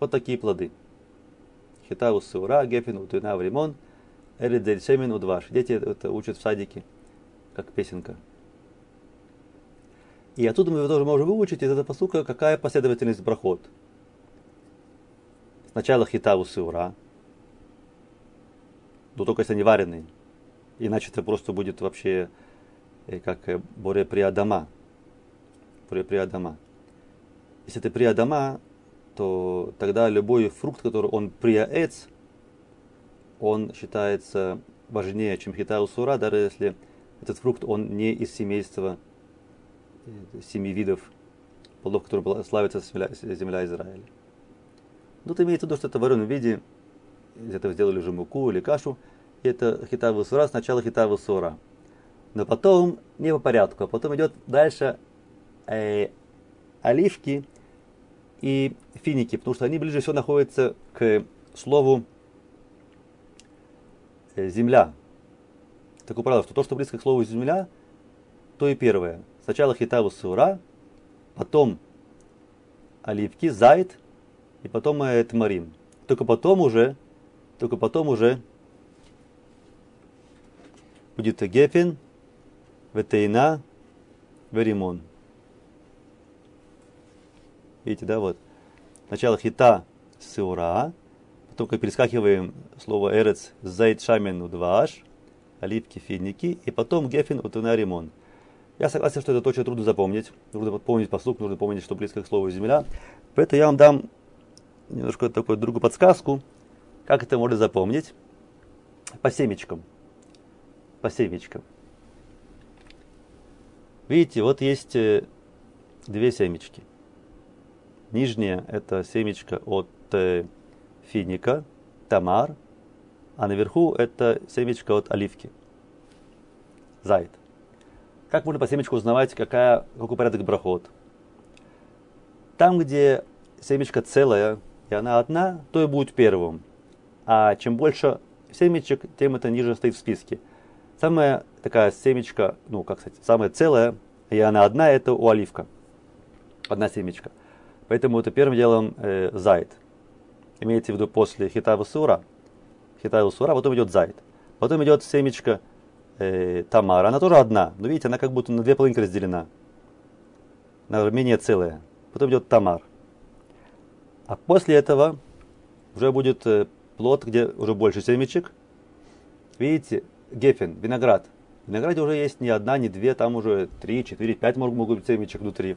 Speaker 1: Вот такие плоды. Хитаву саура, гефин, утуина, римон, эридзель шемен, удваш. Дети это учат в садике, как песенка. И оттуда мы тоже можем выучить из этого посука, какая последовательность брахот – Сначала хитаву сыура, но только если они вареные. Иначе это просто будет вообще э, как э, боре приадама. Боре приадама. Если это приадама, то тогда любой фрукт, который он приаэц, он считается важнее, чем хитау сура, даже если этот фрукт, он не из семейства э, семи видов плодов, которые славится земля, земля Израиля. Тут имеется в виду, что это в вареном виде, из этого сделали уже муку или кашу, и это хитавы сура, сначала хитавы сура. Но потом не по порядку, а потом идет дальше э, оливки и финики, потому что они ближе всего находятся к слову э, земля. Такое правило, что то, что близко к слову земля, то и первое. Сначала хитаву сура, потом оливки, зайд, и потом Тмарим. Только потом уже, только потом уже будет Гефин, Ветейна, Веримон. Видите, да, вот. Сначала хита сыура, потом как перескакиваем слово эрец зайд шамен удваш, оливки, финики, и потом гефин утуна римон. Я согласен, что это очень трудно запомнить. Нужно помнить послуг, нужно помнить, что близко к слову земля. Поэтому я вам дам немножко такую другую подсказку, как это можно запомнить. По семечкам. По семечкам. Видите, вот есть э, две семечки. Нижняя это семечко от э, финика, тамар, а наверху это семечко от оливки, зайд. Как можно по семечку узнавать, какая, какой порядок брахот? Там, где семечко целое, и она одна, то и будет первым. А чем больше семечек, тем это ниже стоит в списке. Самая такая семечка, ну как сказать, самая целая, и она одна, это у оливка. Одна семечка. Поэтому это первым делом э, зайд. Имеется в виду после хитаву сура. Хитаву сура, потом идет зайд. Потом идет семечка э, тамара. Она тоже одна. Но видите, она как будто на две половинки разделена. Она менее целая. Потом идет тамар. А после этого уже будет э, плод, где уже больше семечек. Видите, гефен, виноград. В винограде уже есть не одна, не две, там уже три, четыре, пять могут быть семечек внутри.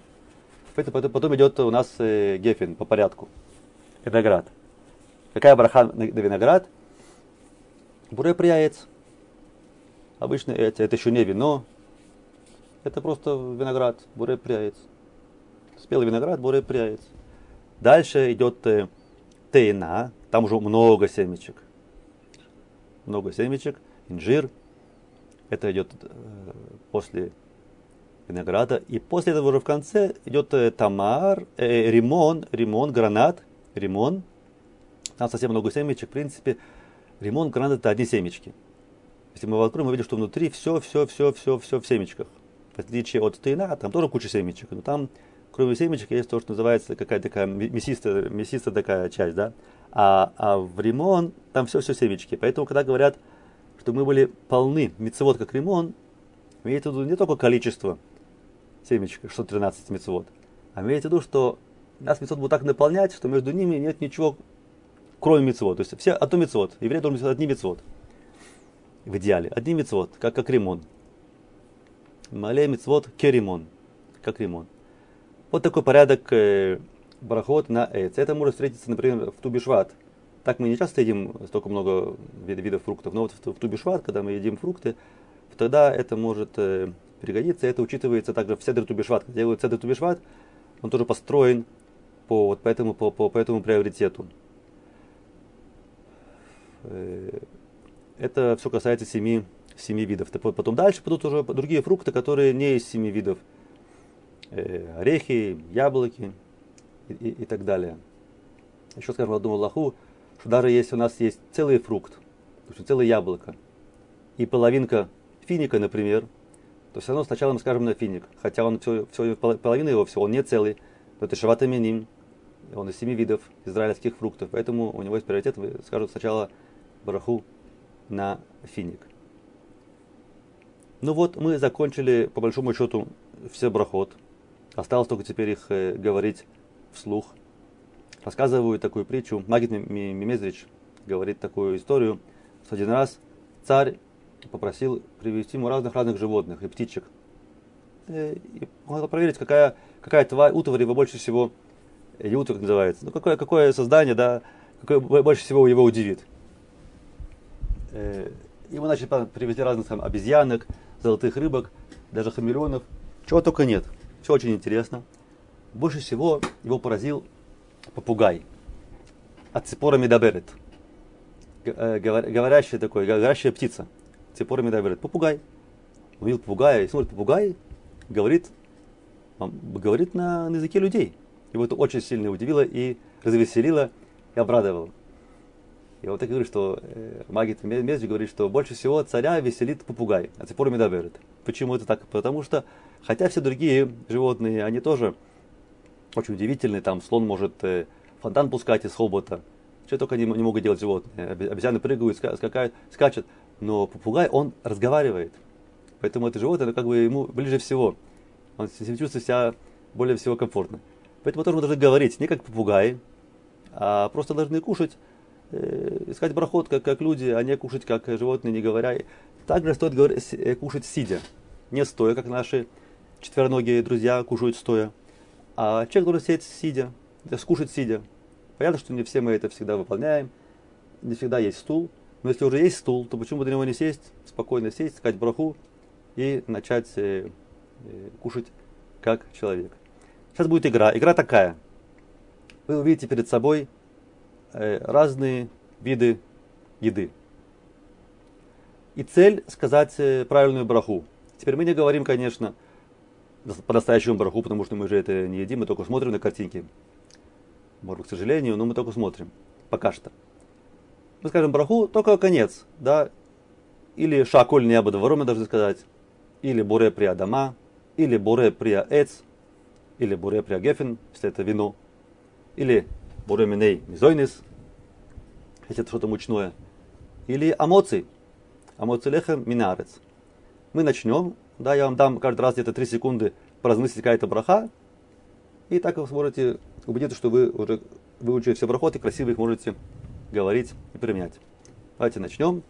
Speaker 1: Потом, потом идет у нас э, гефен по порядку. Виноград. Какая браха на виноград? Буре прияец. Обычно это, это еще не вино, это просто виноград, буре прияец. Спелый виноград, буре прияец. Дальше идет э, тейна, там уже много семечек. Много семечек, инжир. Это идет э, после винограда. И после этого уже в конце идет э, тамар, э, римон, римон, гранат, римон. Там совсем много семечек. В принципе, римон, гранат это одни семечки. Если мы его откроем, мы видим, что внутри все, все, все, все, все в семечках. В отличие от тейна, там тоже куча семечек. Но там, кроме семечек, есть то, что называется какая-то такая мясистая, мясистая такая часть, да. А, а в римон там все-все семечки. Поэтому, когда говорят, что мы были полны мецевод как римон, имеется в виду не только количество семечек, 613 мецевод, а имеется в виду, что нас мецвод будет так наполнять, что между ними нет ничего, кроме мецвод. То есть все одно мецвод. Еврей должен быть одни мецвод. В идеале. Одни мецвод, как, как ремон. Мале мецвод керимон. Как ремон. Вот такой порядок э, барахот на эц. Это может встретиться, например, в Тубишват. Так мы не часто едим столько много видов фруктов, но вот в, в Тубишват, когда мы едим фрукты, тогда это может э, пригодится. Это учитывается также в Седр Тубишват. Когда делают Седр Тубишват, он тоже построен по, вот, по, этому, по, по, по этому приоритету. Э, это все касается семи, семи видов. Потом дальше пойдут уже другие фрукты, которые не из семи видов. Э, орехи, яблоки и, и, и так далее. Еще скажу одну Аллаху, что даже если у нас есть целый фрукт, целое яблоко, и половинка финика, например, то все равно сначала мы скажем на финик, хотя он все, все половина его всего, он не целый, но это шаватаминим, он из семи видов израильских фруктов, поэтому у него есть приоритет, вы скажут сначала бараху на финик. Ну вот, мы закончили, по большому счету, все брахот. Осталось только теперь их э, говорить вслух. Рассказываю такую притчу. Магит Мимезрич говорит такую историю, что один раз царь попросил привести ему разных-разных животных и птичек. Э, и хотел проверить, какая, какая тварь, утварь его больше всего, или э, утварь называется, ну какое, какое создание, да, какое больше всего его удивит. Ему начали привезти разных там, обезьянок, золотых рыбок, даже хамелеонов, чего только нет. Все очень интересно. Больше всего его поразил попугай. От цепора медаберет. Говорящая такой, говорящая птица. Цепорами говорит, попугай. Увидел попугая, и смотрит, попугай говорит, говорит на, на языке людей. Его это очень сильно удивило и развеселило и обрадовало. И вот так говорит, что э, Магит Мезджи говорит, что больше всего царя веселит попугай, а цепор медаберет. Почему это так? Потому что, хотя все другие животные, они тоже очень удивительные, там слон может э, фонтан пускать из хобота, что только они не могут делать животные. Обезьяны прыгают, скакают, скачут но попугай, он разговаривает. Поэтому это животное, как бы ему ближе всего. Он чувствует себя более всего комфортно. Поэтому тоже мы должны говорить не как попугаи, а просто должны кушать, э, искать брахот, как, как люди, а не кушать как животные, не говоря. Также стоит говорить, э, кушать сидя, не стоя, как наши четвероногие друзья кушают стоя. А человек должен сидеть сидя, скушать сидя. Понятно, что не все мы это всегда выполняем, не всегда есть стул, но если уже есть стул, то почему бы на него не сесть, спокойно сесть, сказать браху и начать э, э, кушать как человек. Сейчас будет игра. Игра такая. Вы увидите перед собой э, разные виды еды. И цель сказать э, правильную браху. Теперь мы не говорим, конечно, по-настоящему браху, потому что мы же это не едим, мы только смотрим на картинки. Может к сожалению, но мы только смотрим. Пока что мы скажем браху, только конец, да, или шаколь неба двором, мы должны сказать, или буре при адама, или буре при эц, или буре при гефен, если это вино, или буре миней мизойнис, если это что-то мучное, или амоци, амоци лехем минарец. Мы начнем, да, я вам дам каждый раз где-то 3 секунды поразмыслить какая-то браха, и так вы сможете убедиться, что вы уже выучили все брахот и красиво их можете говорить и применять. Давайте начнем.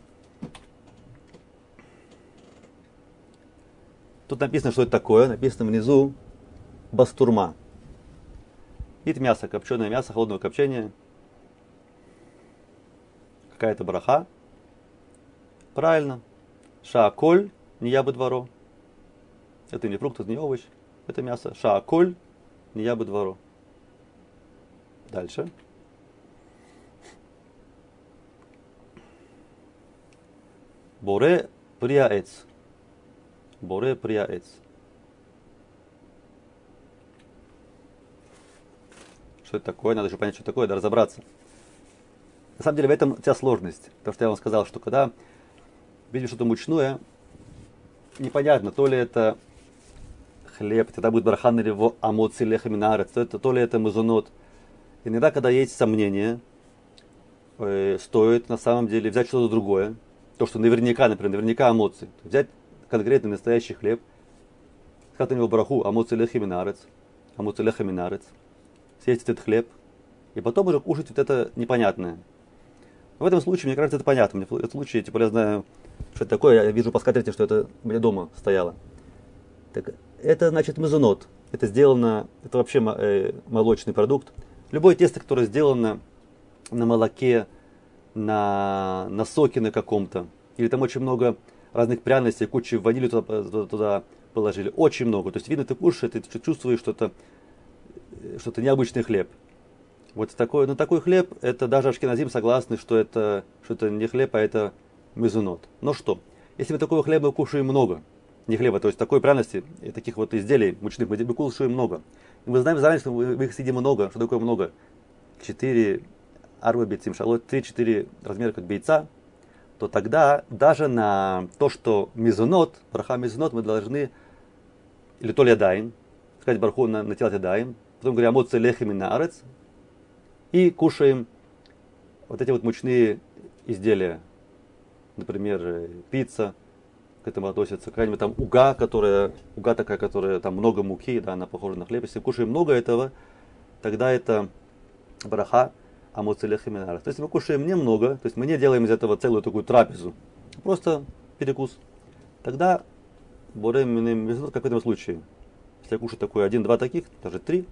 Speaker 1: Тут написано, что это такое. Написано внизу бастурма. Это мясо, копченое мясо, холодного копчения. какая-то браха. Правильно. Шааколь, не я бы дворо. Это не фрукт, это не овощ, это мясо. Шааколь, не я бы дворо. Дальше. Боре приаэц. Боре приаэц. Что это такое? Надо еще понять, что это такое, да разобраться. На самом деле в этом вся сложность. Потому что я вам сказал, что когда видишь что-то мучное, непонятно, то ли это хлеб, тогда будет барахан или его амоци лехаминарец, то, это, то ли это мазунот. Иногда, когда есть сомнения, э, стоит на самом деле взять что-то другое. То, что наверняка, например, наверняка амоци. Взять конкретный настоящий хлеб, сказать на него бараху амоци лехаминарец, амоци лехаминарец, съесть этот хлеб, и потом уже кушать вот это непонятное. В этом случае, мне кажется, это понятно. В этом случае, типа, я знаю, что это такое, я вижу по скатерти, что это у меня дома стояло. Так, это значит мазунот. Это сделано, это вообще э, молочный продукт. Любое тесто, которое сделано на молоке, на, на соке на каком-то, или там очень много разных пряностей, кучу ванили туда, туда, туда положили, очень много. То есть видно, ты кушаешь, ты чувствуешь, что это, э, что это необычный хлеб. Вот такой, ну, такой хлеб, это даже ашкеназим согласны, что это, что это не хлеб, а это мезунот. Но что? Если мы такого хлеба кушаем много, не хлеба, то есть такой пряности, и таких вот изделий мучных, мы кушаем много. И мы знаем заранее, что мы их съедим много. Что такое много? 4 арба бейцим шалот, 3-4 размера как бейца, то тогда даже на то, что мезунот, браха мезунот, мы должны, или то ли ядаем, сказать барху на, на тело ядаем, потом говорим амоци лехими на арец, и кушаем вот эти вот мучные изделия, например, э, пицца, к этому относится, какая-нибудь там уга, которая, уга такая, которая там много муки, да, она похожа на хлеб. Если кушаем много этого, тогда это браха амуцелех То есть мы кушаем немного, то есть мы не делаем из этого целую такую трапезу, просто перекус. Тогда борем как в этом случае. Если я кушаю такой один-два таких, даже три,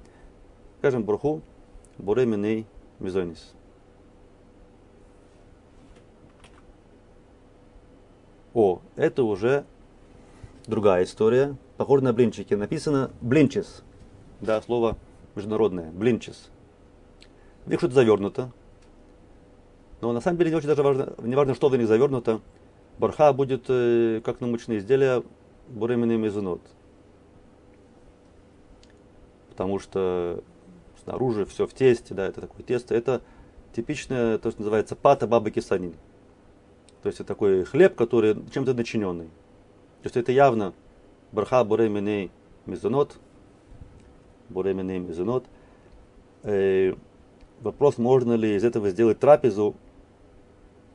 Speaker 1: скажем браху, бореминей мизойнис. О, это уже другая история. Похоже на блинчики. Написано блинчес. Да, слово международное. Блинчес. В них что-то завернуто. Но на самом деле не очень даже важно, не важно, что в них завернуто. Барха будет, э, как научные изделия, буременный мезонот. Потому что снаружи все в тесте, да, это такое тесто. Это типичное, то, что называется пата бабы кисанин. То есть это такой хлеб, который чем-то начиненный. То есть это явно барха буременей мезонот. Буременей мезонот. Э, вопрос, можно ли из этого сделать трапезу,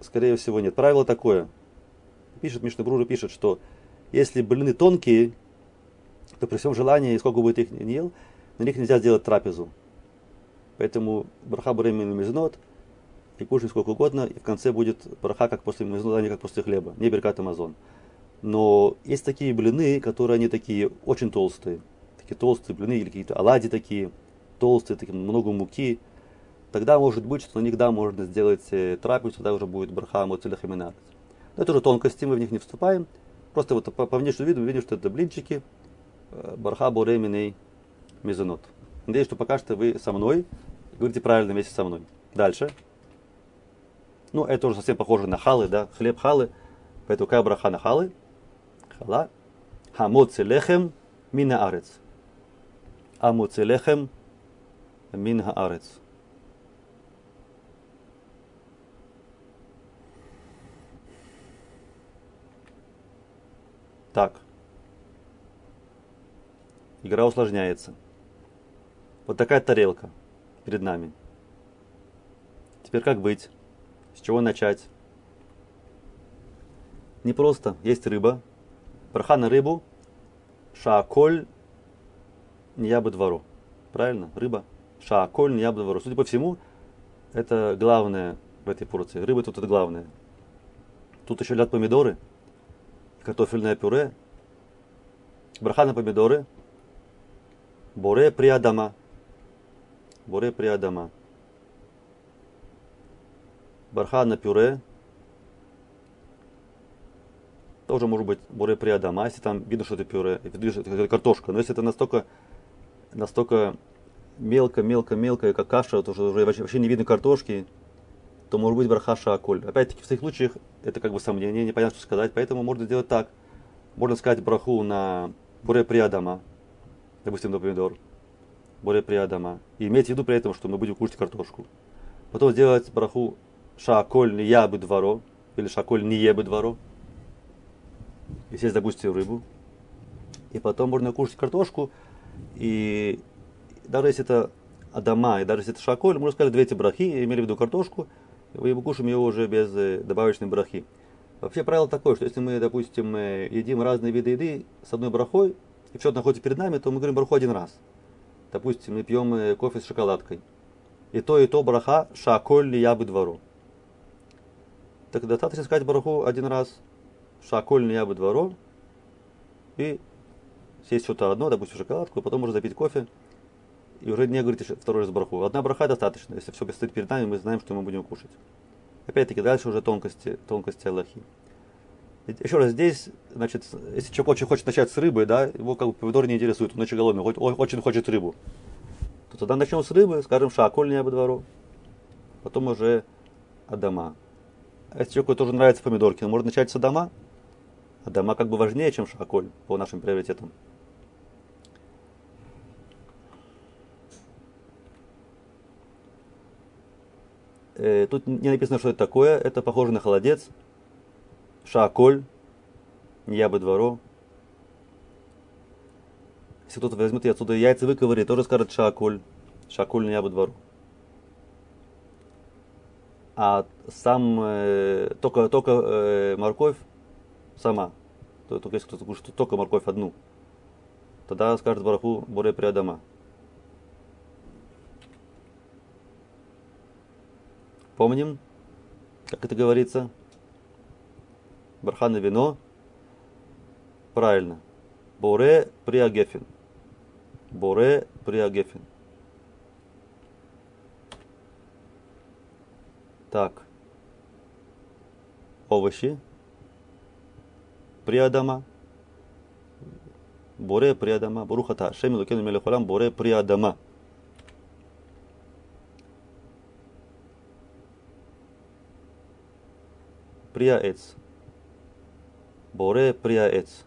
Speaker 1: скорее всего нет. Правило такое. Пишет, Мишна Брура пишет, что если блины тонкие, то при всем желании, сколько бы ты их не ел, на них нельзя сделать трапезу. Поэтому браха буремин мизнот, и кушай сколько угодно, и в конце будет браха, как после не как после хлеба, не беркат амазон. Но есть такие блины, которые они такие очень толстые. Такие толстые блины или какие-то оладьи такие, толстые, такие, много муки. Тогда может быть, что на них да, можно сделать э, трапезу, тогда уже будет браха и Но это уже тонкости, мы в них не вступаем. Просто вот по, по внешнему виду мы видим, что это блинчики, э, барха буреминей мезонот. Надеюсь, что пока что вы со мной говорите правильно вместе со мной. Дальше. Ну, это уже совсем похоже на халы, да, хлеб халы. Поэтому какая браха на халы? Хала. Хамоци лехем мина арец. Амоци лехем мин арец. Так. Игра усложняется. Вот такая тарелка перед нами. Теперь как быть? С чего начать? Не просто. Есть рыба. Браха на рыбу. Шааколь не я бы двору. Правильно? Рыба. Шааколь не я бы двору. Судя по всему, это главное в этой порции. Рыба тут это главное. Тут еще лят помидоры, картофельное пюре, браха на помидоры, боре приадама, Боре Приадама. Барха на пюре, тоже может быть буре приадама, если там видно, что это пюре, видно, что это картошка. Но если это настолько, настолько мелко, мелко, мелко, как каша, то уже вообще не видно картошки, то может быть браха шаколь. Опять-таки, в таких случаях это как бы сомнение, непонятно, что сказать, поэтому можно сделать так. Можно сказать браху на буре приадама, допустим, на помидор, буре приадама, и иметь в виду при этом, что мы будем кушать картошку. Потом сделать браху шаколь не я бы дворо, или шаколь не ебы дворо, и съесть, допустим, рыбу. И потом можно кушать картошку, и даже если это Адама, и даже если это шаколь, можно сказать две эти брахи, имели в виду картошку, и мы кушаем ее уже без э, добавочной брахи. Вообще правило такое, что если мы, допустим, э, едим разные виды еды с одной брахой, и все это находится перед нами, то мы говорим браху один раз. Допустим, мы пьем э, кофе с шоколадкой. И то, и то браха шаколь ли я бы двору. Так достаточно сказать браху один раз, шаколь я бы двору, и съесть что-то одно, допустим, шоколадку, потом можно запить кофе, и уже не говорите второй раз браху. Одна браха достаточно, если все стоит перед нами, мы знаем, что мы будем кушать. Опять-таки, дальше уже тонкости, тонкости Аллахи. Еще раз, здесь, значит, если человек очень хочет начать с рыбы, да, его как бы помидор не интересует, он очень голодный, очень хочет рыбу, то тогда начнем с рыбы, скажем, шаколь не двору, потом уже Адама. А если человеку тоже нравятся помидорки, он может начать с Адама. Адама как бы важнее, чем шаколь по нашим приоритетам. Э, тут не написано, что это такое. Это похоже на холодец. Шаколь. Не я бы двору. Если кто-то возьмет и отсюда яйца выковырит, тоже скажет шаколь. Шаколь не я бы двору. А сам э, только, только э, морковь сама. Только если кто-то кушает только морковь одну, тогда скажет бараху боре приадама. Помним, как это говорится? Бархана вино. Правильно. Боре приагефин. Боре приагефин. Так. Овощи. Приадама. Боре приадама. Бурухата. Шеми лукену мелехолам. Боре приадама. приаец. Боре приаец.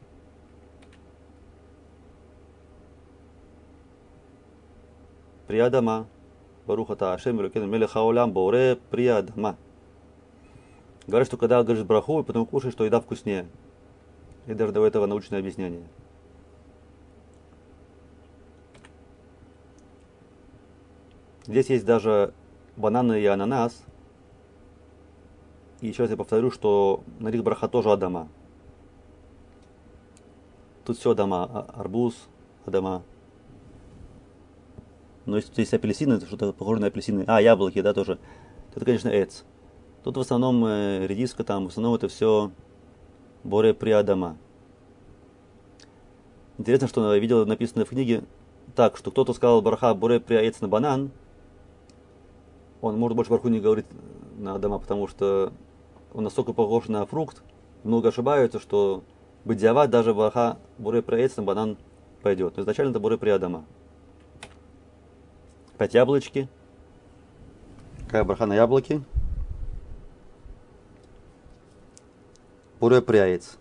Speaker 1: Приадама. Барухата Ашем Рукену Мелеха Олям Боре Приадама. Говорят, что когда говоришь браху, и потом кушаешь, что еда вкуснее. И даже до этого научное объяснение. Здесь есть даже бананы и ананас, и еще раз я повторю, что на них браха тоже Адама. Тут все Адама. А, арбуз, Адама. Но если тут есть апельсины, то что-то похоже на апельсины. А, яблоки, да, тоже. Это, конечно, эц. Тут в основном э, редиска, там, в основном это все боре при Адама. Интересно, что я видел написано в книге так, что кто-то сказал барха боре при на банан, он может больше барху не говорить на Адама, потому что он настолько похож на фрукт, много ошибаются, что бадиават даже ваха буре на банан пойдет. Но изначально это буре приадама. Опять яблочки. Какая браха на яблоки? Буре приаец.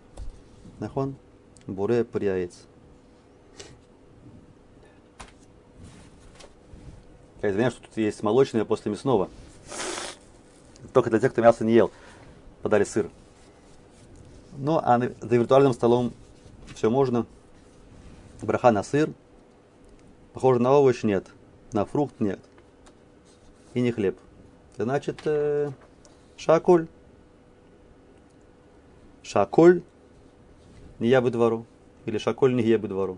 Speaker 1: Нахон? Буре приаец. Я извиняюсь, что тут есть молочное после мясного. Только для тех, кто мясо не ел подали сыр. Ну, а за виртуальным столом все можно. Браха на сыр. Похоже на овощ нет. На фрукт нет. И не хлеб. Значит, э, шаколь. Шаколь не я бы двору. Или шаколь не я бы двору.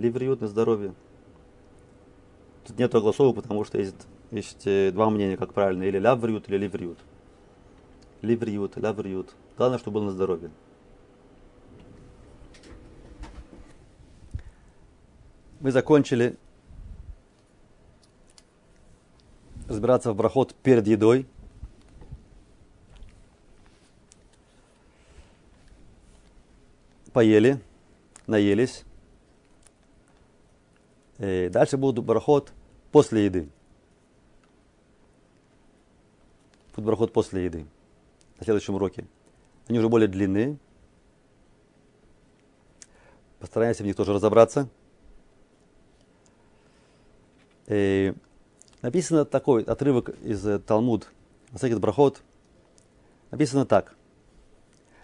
Speaker 1: ливриют на здоровье. Тут нет огласовок, потому что есть, есть э, два мнения, как правильно, или лавриют, или ливриют. Ливриют, лавриют. Главное, чтобы был на здоровье. мы закончили разбираться в брахот перед едой. Поели, наелись. И э, дальше будет брахот после еды. Будет брахот после еды на следующем уроке. Они уже более длинные. Постараемся в них тоже разобраться. И написано такой отрывок из э, Талмуд, Масекет Брахот. Написано так.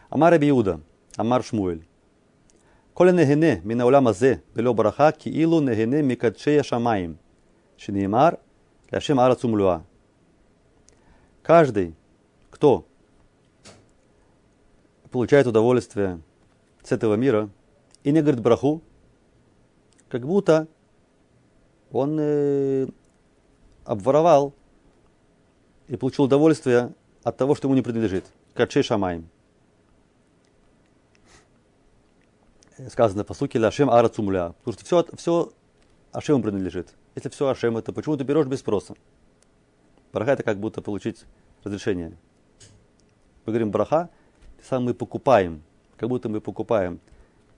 Speaker 1: Амар Абиуда, Амар Шмуэль. Коля негене мина уляма зе, бело бараха, ки илу негене микадшея шамаим. Шинимар, ляшем арацумлюа. Каждый, кто получает удовольствие с этого мира и не говорит браху, как будто он э, обворовал и получил удовольствие от того, что ему не принадлежит. Качей шамаем. Сказано по сути Ашем Ара Цумля. Потому что все, все Ашему принадлежит. Если все Ашем, то почему ты берешь без спроса? Браха это как будто получить разрешение. Мы говорим браха, сам мы покупаем, как будто мы покупаем.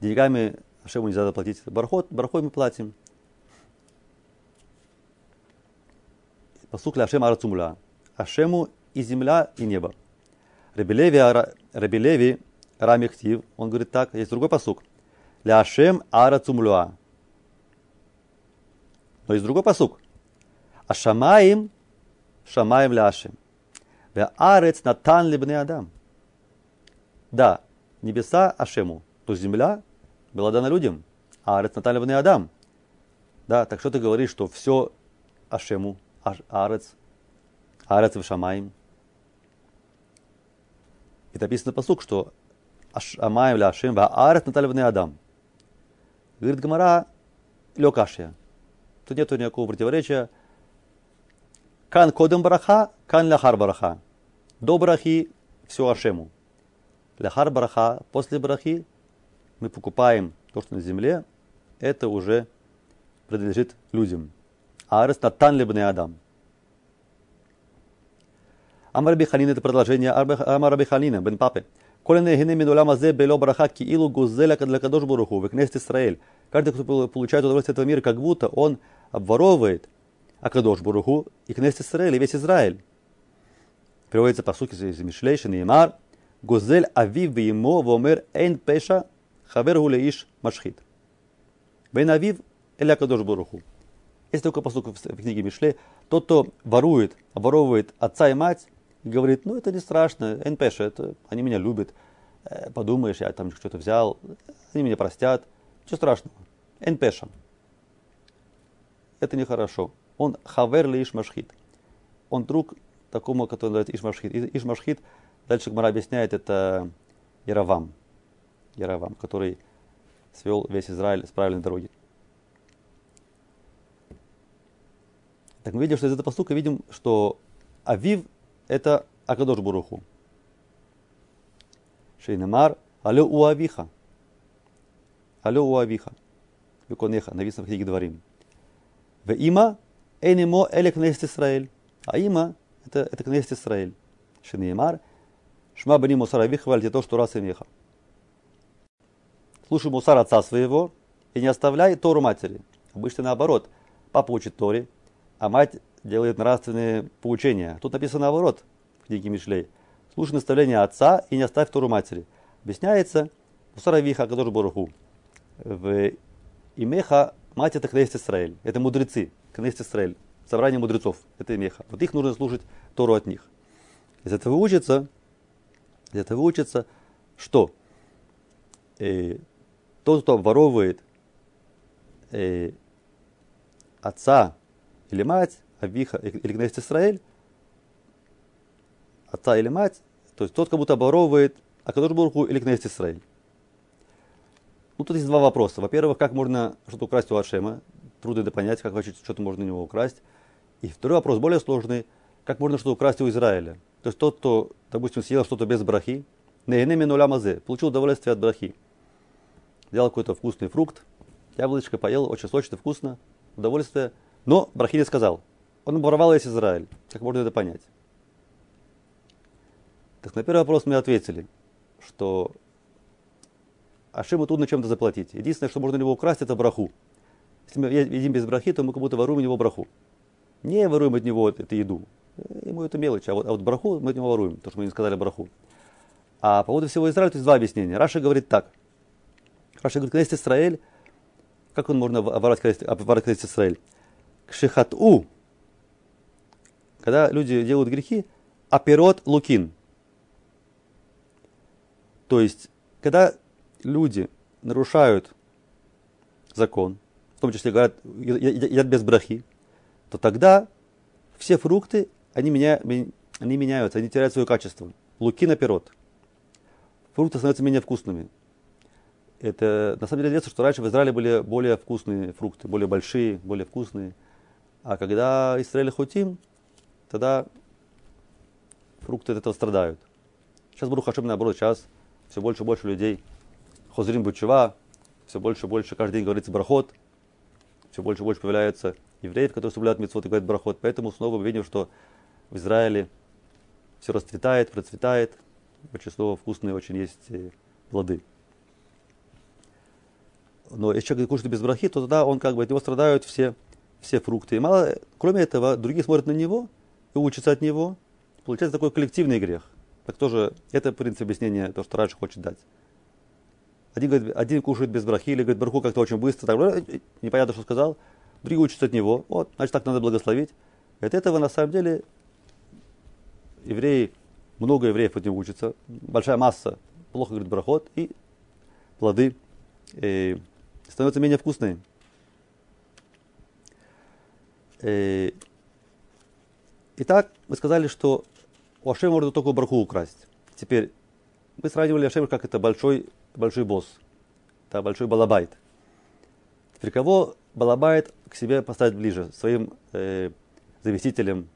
Speaker 1: Деньгами Ашему нельзя заплатить. Бархот, бархой мы платим. Посук ли Ашем Арацумля. Ашему и земля, и небо. Рабилеви, Рабилеви Рамихтив, он говорит так, есть другой посук. Ля Ашем Арацумлюа. Но есть другой посук. А Шамаим, Шамаим ля Ашем. Ве Арец Натан Либне Адам. Да, небеса Ашему, то земля была дана людям. А Арец Натан Либне Адам. Да, так что ты говоришь, что все Ашему, Арец, Арец в Шамаим. И написано посук, что Ашамаем ля Ашем, ва Арец Натальвный Адам. Говорит Гамара, лёкашья. Тут нету никакого противоречия. Кан кодем бараха, кан ляхар бараха. До барахи все Ашему. Ляхар бараха, после барахи мы покупаем то, что на земле, это уже принадлежит людям. Арес Натан Лебне Адам. Амар Биханин это продолжение Амар Биханина, бен Папы. Коля нехине мин улама зе бело браха ки илу гузеля для кадош буруху, в кнест Израиль. Каждый, кто получает удовольствие этого мира, как будто он обворовывает Акадош Буруху и кнест Израиль, и весь Израиль. Приводится по сути из Мишлейшин и Имар. Гузель авив ему вомер эйн пеша хавер гулеиш машхит. Бен авив эля Акадош Буруху. Есть только посук в книге Мишле. Тот, кто ворует, обворовывает отца и мать, и говорит, ну это не страшно, НПШ, это, они меня любят, подумаешь, я там что-то взял, они меня простят, ничего страшного. НПШ. Это нехорошо. Он хавер ли ишмашхит. Он друг такому, который называется ишмашхит. Ишмашхит, дальше Гмара объясняет, это Яровам. Яровам, который свел весь Израиль с правильной дороги. Так мы видим, что из этого постука видим, что Авив это Акадош Буруху. Шейнамар, алё у Авиха. Алё у Авиха. Виконеха, написано в книге Дворим. В има энемо эле кнест Исраэль. А има это, это кнест Исраэль. Шейнамар, шма бани мусар Авиха, вальте то, что раз имеха. Слушай мусар отца своего и не оставляй Тору матери. Обычно наоборот. Папа учит Торе, а мать делает нравственные поучения. Тут написано наоборот в книге Мишлей. Слушай наставление отца и не оставь Тору матери. Объясняется Мусаравиха Акадош Боруху. В Имеха мать это Кнест Исраэль. Это мудрецы. Кнест Исраэль. Собрание мудрецов. Это Имеха. Вот их нужно слушать Тору от них. Из этого учится, из этого учится, что э, тот, кто обворовывает э, отца или мать, Авиха или Кнест Исраэль, отца или мать, то есть тот как будто оборовывает Акадош Бурху или Кнест Исраэль. Ну, тут есть два вопроса. Во-первых, как можно что-то украсть у Ашема? Трудно это понять, как вообще что-то можно у него украсть. И второй вопрос, более сложный, как можно что-то украсть у Израиля? То есть тот, кто, допустим, съел что-то без брахи, получил удовольствие от брахи. Взял какой-то вкусный фрукт, яблочко поел, очень сочно, вкусно, удовольствие, но брахи не сказал. Он воровал весь Израиль. Как можно это понять? Так на первый вопрос мы ответили, что Ашему трудно чем-то заплатить. Единственное, что можно у него украсть, это браху. Если мы едим без брахи, то мы как будто воруем у него браху. Не воруем от него эту еду. Ему это мелочь. А вот, а вот браху мы от него воруем, то, что мы не сказали браху. А по поводу всего Израиля, то есть два объяснения. Раши говорит так. Раши говорит, когда Израиль, как он можно когда есть Израиль? כשחטאו, когда люди делают грехи, הפירות לוקין. То есть, когда люди нарушают закон, в том числе говорят, едят без брахи, то тогда все фрукты, они, меня, они меняются, они теряют свое качество. Луки на пирот. Фрукты становятся менее вкусными. Это на самом деле известно, что раньше в Израиле были более вкусные фрукты, более большие, более вкусные. А когда Израиль хутим, тогда фрукты от этого страдают. Сейчас Брух Хашем наоборот, сейчас все больше и больше людей Хозрим Бучева, все больше и больше каждый день говорится брахот, все больше и больше появляется евреев, которые соблюдают митцвот и говорят брахот. Поэтому снова мы видим, что в Израиле все расцветает, процветает, очень снова вкусные очень есть э, плоды. Но если человек кушает без брахи, то тогда он как бы от него страдают все, все фрукты. И мало, кроме этого, другие смотрят на него и учатся от него. Получается такой коллективный грех. Так тоже, это, в принципе, объяснение, то, что раньше хочет дать. Один, говорит, один кушает без брахи, или говорит, браху как-то очень быстро, так, «Э, э, непонятно, что сказал. Другие учатся от него. Вот, значит, так надо благословить. И от этого, на самом деле, евреи, много евреев от него учатся. Большая масса плохо говорит брахот, и плоды э, становятся менее вкусные. Э, итак, мы сказали, что у Ашема можно только браху украсть. Теперь мы сравнивали Ашема как это большой, большой босс, да, большой балабайт. Теперь кого балабайт к себе поставить ближе? Своим э, заместителем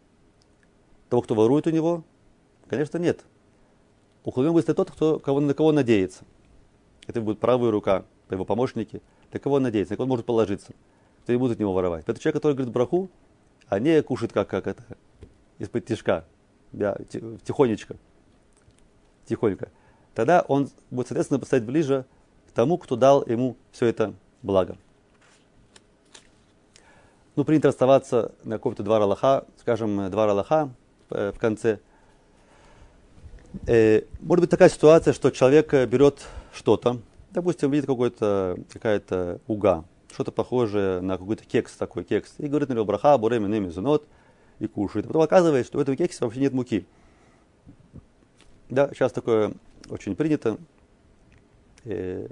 Speaker 1: того, кто ворует у него? Конечно, нет. Уклонен будет тот, кто, кого, на кого надеется. Это будет правая рука, его помощники. На кого он надеется, на кого он может положиться. Кто не будет от него воровать. Это человек, который говорит браху, а не кушает как, как это, из-под тишка да, тихонечко, тихонько, тогда он будет, соответственно, поставить ближе к тому, кто дал ему все это благо. Ну, принято оставаться на каком-то два Аллаха, скажем, два Аллаха э, в конце. Э, может быть такая ситуация, что человек берет что-то, допустим, видит какой-то, какая-то уга, что-то похожее на какой-то кекс такой, кекс, и говорит на него браха, бурем, иным, зунот, и кушает. потом оказывается, что в этом кексе вообще нет муки. Да, сейчас такое очень принято. Э,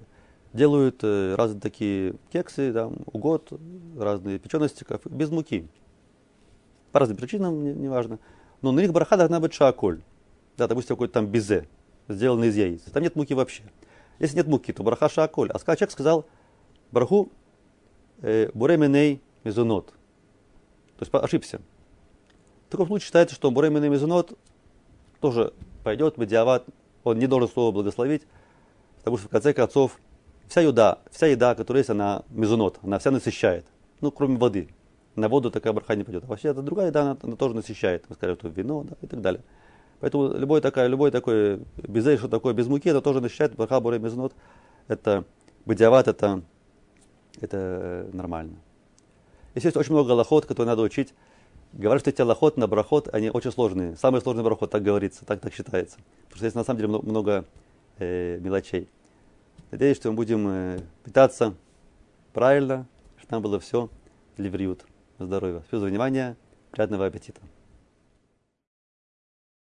Speaker 1: делают э, разные такие кексы, там, угод, разные печеностиков без муки. По разным причинам, неважно. Не Но на них браха должна быть шаколь. Да, допустим, какой-то там безе, сделанный из яиц. Там нет муки вообще. Если нет муки, то браха шаколь. А человек сказал браху э, буременей мезунот. То есть ошибся. В таком случае считается, что Буремен и Мезунот тоже пойдет, Бадиават, он не должен слово благословить, потому что в конце концов вся еда, вся еда, которая есть, она мезунот, она вся насыщает. Ну, кроме воды. На воду такая браха не пойдет. А вообще это другая еда, она, она тоже насыщает. Мы скажем, что вино да, и так далее. Поэтому любой, такая, любой такой безей, что такое без муки, это тоже насыщает. Браха, буре, мезунот. Это бадиават, это, это нормально. Есть очень много лохот, которые надо учить Говорят, что эти аллахот на брахот, они очень сложные. Самый сложный брахот, так говорится, так, так считается. Потому что здесь на самом деле много, много э, мелочей. Надеюсь, что мы будем э, питаться правильно, чтобы нам было все ливриют. Здоровья. Спасибо за внимание. Приятного аппетита.